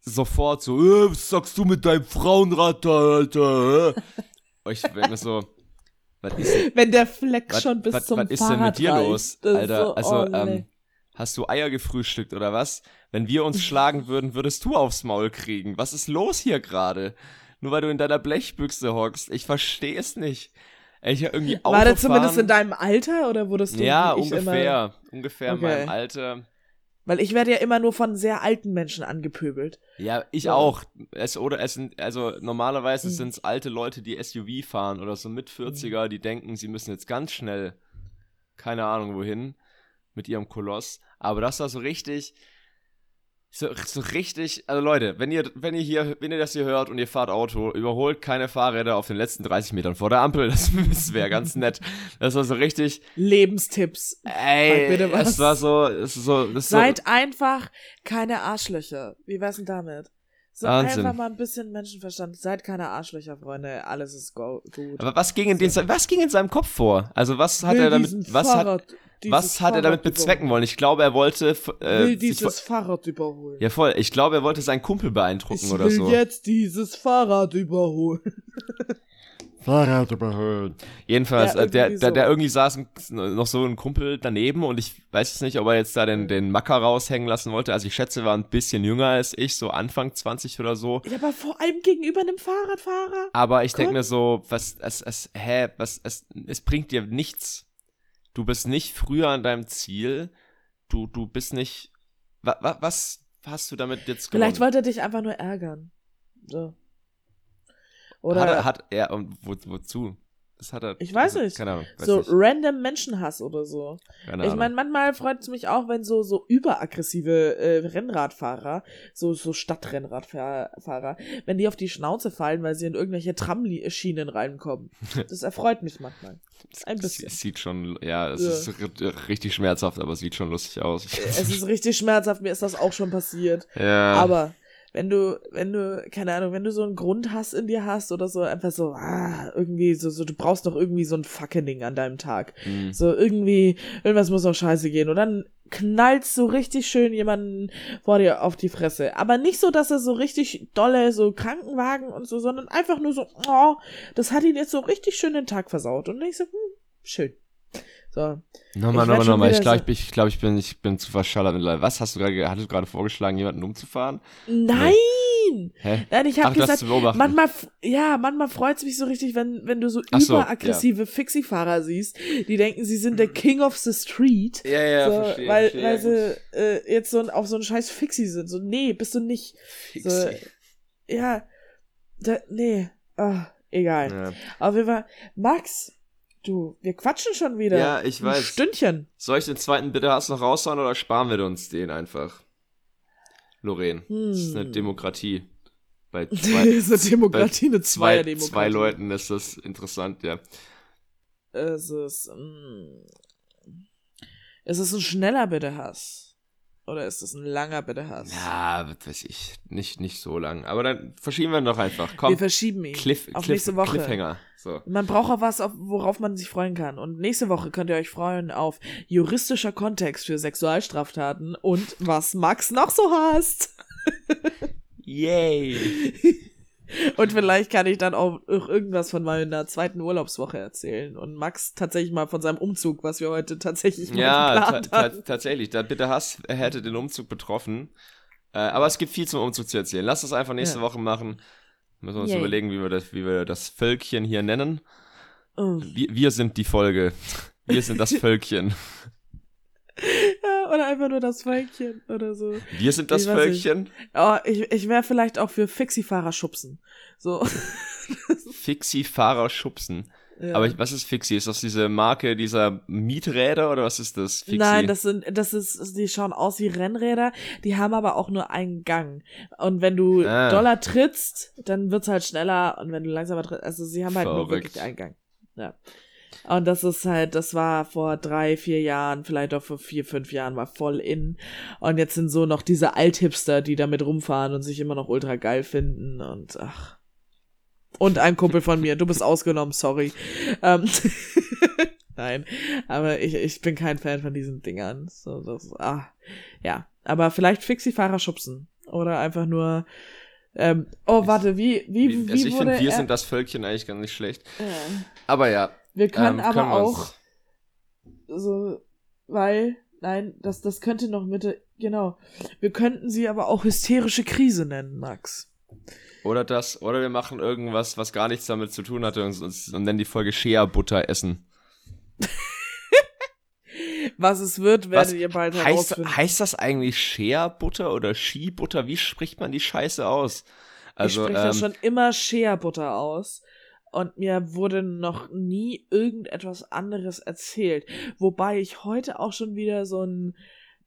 sofort so, äh, was sagst du mit deinem Frauenrad da, Alter? ich denke mir so, was ist Wenn der Fleck was, schon bis was, zum was ist denn mit dir los, Alter? So, also, oh, ähm, hast du Eier gefrühstückt oder was? Wenn wir uns schlagen würden, würdest du aufs Maul kriegen. Was ist los hier gerade? Nur weil du in deiner Blechbüchse hockst. Ich verstehe es nicht. Ich irgendwie War der zumindest in deinem Alter oder wurdest du Ja, ungefähr. Immer... Ungefähr okay. in meinem Alter. Weil ich werde ja immer nur von sehr alten Menschen angepöbelt. Ja, ich ja. auch. Es, oder es sind, also normalerweise mhm. sind es alte Leute, die SUV fahren oder so mit 40er, mhm. die denken, sie müssen jetzt ganz schnell, keine Ahnung wohin, mit ihrem Koloss. Aber das war so richtig, so, so richtig, also Leute, wenn ihr, wenn ihr hier, wenn ihr das hier hört und ihr fahrt Auto, überholt keine Fahrräder auf den letzten 30 Metern vor der Ampel, das, das wäre ganz nett. Das war so richtig. Lebenstipps. Ey, bitte was. es war so, es ist so, das Seid so, einfach keine Arschlöcher. Wie wär's denn damit? So Wahnsinn. einfach mal ein bisschen Menschenverstand. Seid keine Arschlöcher, Freunde. Alles ist gut. Aber was ging in, den, was ging in seinem Kopf vor? Also was hat Will er damit, was Fahrrad hat, was hat er damit bezwecken wollen? Ich glaube, er wollte. Äh, will dieses Fahrrad überholen. Ja, voll. Ich glaube, er wollte seinen Kumpel beeindrucken ich oder so. Ich will jetzt dieses Fahrrad überholen. Fahrrad überholen. Jedenfalls, ja, äh, der, so. der, der irgendwie saß noch so ein Kumpel daneben und ich weiß jetzt nicht, ob er jetzt da den, den Macker raushängen lassen wollte. Also ich schätze, er war ein bisschen jünger als ich, so Anfang 20 oder so. Ja, aber vor allem gegenüber einem Fahrradfahrer. Aber ich denke mir so, was, es, es, hä, was, es, es bringt dir nichts du bist nicht früher an deinem Ziel, du, du bist nicht, wa, wa, was hast du damit jetzt gemacht? Vielleicht wollte er dich einfach nur ärgern. So. Oder hat er, hat er und wo, wozu? Das hat er. Ich weiß nicht. Keine Ahnung. so nicht. random Menschenhass oder so. Keine ich meine, manchmal freut es mich auch, wenn so, so überaggressive äh, Rennradfahrer, so, so Stadtrennradfahrer, wenn die auf die Schnauze fallen, weil sie in irgendwelche Tramschienen reinkommen. Das erfreut mich manchmal. Ein bisschen. Es sieht schon, ja, es ja. ist richtig schmerzhaft, aber es sieht schon lustig aus. Es ist richtig schmerzhaft, mir ist das auch schon passiert. Ja. Aber wenn du, wenn du, keine Ahnung, wenn du so einen Grundhass in dir hast oder so, einfach so, ah, irgendwie, so, so, du brauchst doch irgendwie so ein Fuckening an deinem Tag. Mhm. So irgendwie, irgendwas muss doch scheiße gehen. Und dann knallst du richtig schön jemanden vor dir auf die Fresse. Aber nicht so, dass er so richtig dolle, so Krankenwagen und so, sondern einfach nur so, oh, das hat ihn jetzt so richtig schön den Tag versaut. Und ich so, hm, schön. So. Nochmal, nochmal, nochmal. Ich glaube, ich, glaub, ich, bin, ich bin zu verschallert mittlerweile. Was hast du gerade, hattest du gerade vorgeschlagen, jemanden umzufahren? Nein! Nee. Hä? Nein, ich habe gesagt, manchmal, ja, manchmal freut es mich so richtig, wenn, wenn du so Ach überaggressive ja. Fixie-Fahrer siehst, die denken, sie sind der King of the Street. Ja, ja, so, verstehe. Weil, verstehe, weil sie äh, jetzt so auf so einen scheiß Fixie sind. So, nee, bist du nicht. Fixie. So, ja, da, nee, oh, egal. Ja. Auf jeden Fall, Max, Du, wir quatschen schon wieder. Ja, ich weiß. Ein Stündchen. Soll ich den zweiten bitte hast noch raushauen oder sparen wir uns den einfach? Lorraine, hm. das ist eine. Demokratie. Bei zwei, ist eine Demokratie, eine zwei, Demokratie. zwei Leuten ist das interessant, ja. Es ist, mm, es ist ein schneller Bitte-Hass. Oder ist es ein langer Bitte-Hass? Ja, was weiß ich. Nicht, nicht so lang. Aber dann verschieben wir ihn doch einfach. Komm. Wir verschieben ihn. Cliff, auf Cliff, nächste Woche. Cliffhanger. So. Man braucht auch was, worauf man sich freuen kann. Und nächste Woche könnt ihr euch freuen auf juristischer Kontext für Sexualstraftaten und was Max noch so hasst. Yay. Und vielleicht kann ich dann auch irgendwas von meiner zweiten Urlaubswoche erzählen und Max tatsächlich mal von seinem Umzug, was wir heute tatsächlich mal ja, ta tatsächlich. Da bitte Hass hätte den Umzug betroffen. Äh, aber es gibt viel zum Umzug zu erzählen. Lass das einfach nächste ja. Woche machen. Müssen wir uns Yay. überlegen, wie wir das, wie wir das Völkchen hier nennen. Oh. Wir, wir sind die Folge. Wir sind das Völkchen. Ja, oder einfach nur das Völkchen oder so. Wir sind das ich Völkchen. Oh, ich, ich wäre vielleicht auch für Fixie-Fahrer schubsen. So. Fixie-Fahrer schubsen. Ja. Aber was ist Fixie? Ist das diese Marke dieser Mieträder oder was ist das? Fixie? Nein, das sind, das ist, die schauen aus wie Rennräder, die haben aber auch nur einen Gang. Und wenn du ah. Dollar trittst, dann wird's halt schneller und wenn du langsamer trittst, also sie haben halt Verrückt. nur wirklich einen Gang. Ja. Und das ist halt, das war vor drei, vier Jahren, vielleicht auch vor vier, fünf Jahren, war voll in. Und jetzt sind so noch diese Althipster, die damit rumfahren und sich immer noch ultra geil finden und ach. Und ein Kumpel von mir, du bist ausgenommen, sorry. Ähm, Nein, aber ich, ich bin kein Fan von diesen Dingern. So, das, ah, ja. Aber vielleicht Fixie-Fahrer schubsen. Oder einfach nur. Ähm, oh, warte, wie, wie, wie, also ich finde, wir sind das Völkchen eigentlich gar nicht schlecht. Äh. Aber ja, wir können ähm, aber können auch so, weil, nein, das, das könnte noch Mitte, genau. Wir könnten sie aber auch hysterische Krise nennen, Max. Oder das, oder wir machen irgendwas, was gar nichts damit zu tun hatte und, und, und nennen die Folge Shea Butter essen. Was es wird, werdet ihr bald heißt, herausfinden. Heißt das eigentlich Shea-Butter oder Ski-Butter? Wie spricht man die Scheiße aus? Also, ich spreche ähm, das schon immer Shea-Butter aus. Und mir wurde noch nie irgendetwas anderes erzählt. Wobei ich heute auch schon wieder so ein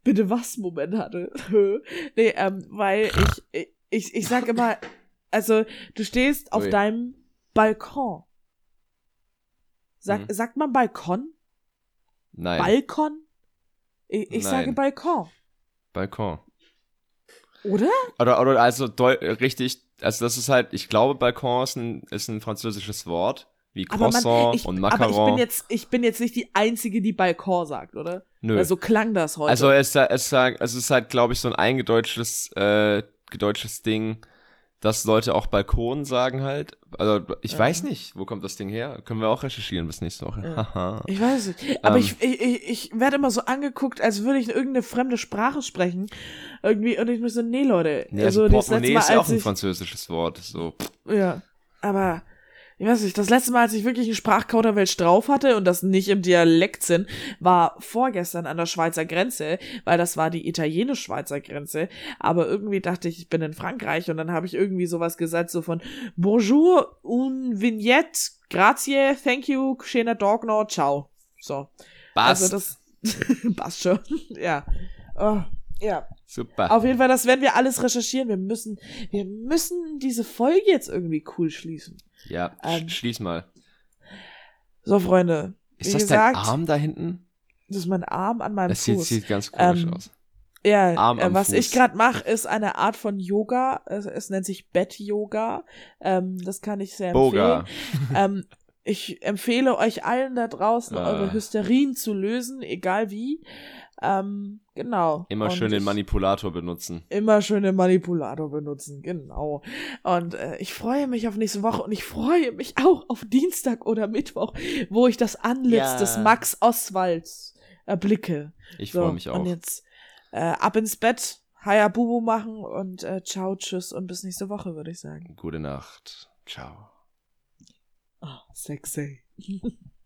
Bitte was Moment hatte. nee, ähm, weil ich, ich, ich sag immer, also du stehst auf Ui. deinem Balkon. Sag, hm. Sagt man Balkon? Nein. Balkon? Ich, ich sage Balkon. Balkon. Oder? Oder, oder also richtig, also das ist halt, ich glaube, Balkon ist ein, ist ein französisches Wort, wie Croissant man, ich, und Macaron. Aber ich bin, jetzt, ich bin jetzt nicht die Einzige, die Balkon sagt, oder? Nö. Weil so klang das heute. Also es, es, es ist halt, glaube ich, so ein eingedeutschtes äh, gedeutschtes Ding, dass Leute auch Balkon sagen halt. Also ich ja. weiß nicht, wo kommt das Ding her? Können wir auch recherchieren bis nächste Woche. Ja. ich weiß nicht. Aber ähm, ich, ich, ich werde immer so angeguckt, als würde ich irgendeine fremde Sprache sprechen. Irgendwie, und ich muss so, nee, Leute. Nee, also, also Portemonnaie ist ja auch ein französisches Wort. So. Ja. Aber ich weiß nicht, das letzte Mal, als ich wirklich einen Sprachkauderwelsch drauf hatte und das nicht im Dialekt sind, war vorgestern an der Schweizer Grenze, weil das war die italienisch-Schweizer Grenze. Aber irgendwie dachte ich, ich bin in Frankreich und dann habe ich irgendwie sowas gesagt, so von Bonjour, un vignette, grazie, thank you, schöner Dog noch, ciao. So. Passt. Also das passt schon, ja. Oh, ja. Super. Auf jeden Fall, das werden wir alles recherchieren. Wir müssen, wir müssen diese Folge jetzt irgendwie cool schließen. Ja, ähm, schließ mal. So, Freunde. Ist das gesagt, dein Arm da hinten? Das ist mein Arm an meinem das Fuß. Das sieht, sieht ganz komisch ähm, aus. Ja, Arm äh, was Fuß. ich gerade mache, ist eine Art von Yoga. Es, es nennt sich Bett-Yoga. Ähm, das kann ich sehr empfehlen. ähm, ich empfehle euch allen da draußen, ah. eure Hysterien zu lösen, egal wie. Ähm, genau. Immer und schön den Manipulator benutzen. Immer schön den Manipulator benutzen, genau. Und äh, ich freue mich auf nächste Woche und ich freue mich auch auf Dienstag oder Mittwoch, wo ich das Antlitz ja. des Max Oswalds erblicke. Ich so, freue mich auch. Und jetzt äh, ab ins Bett, Hayabubu machen und äh, ciao, tschüss und bis nächste Woche, würde ich sagen. Gute Nacht. Ciao. Oh, sexy.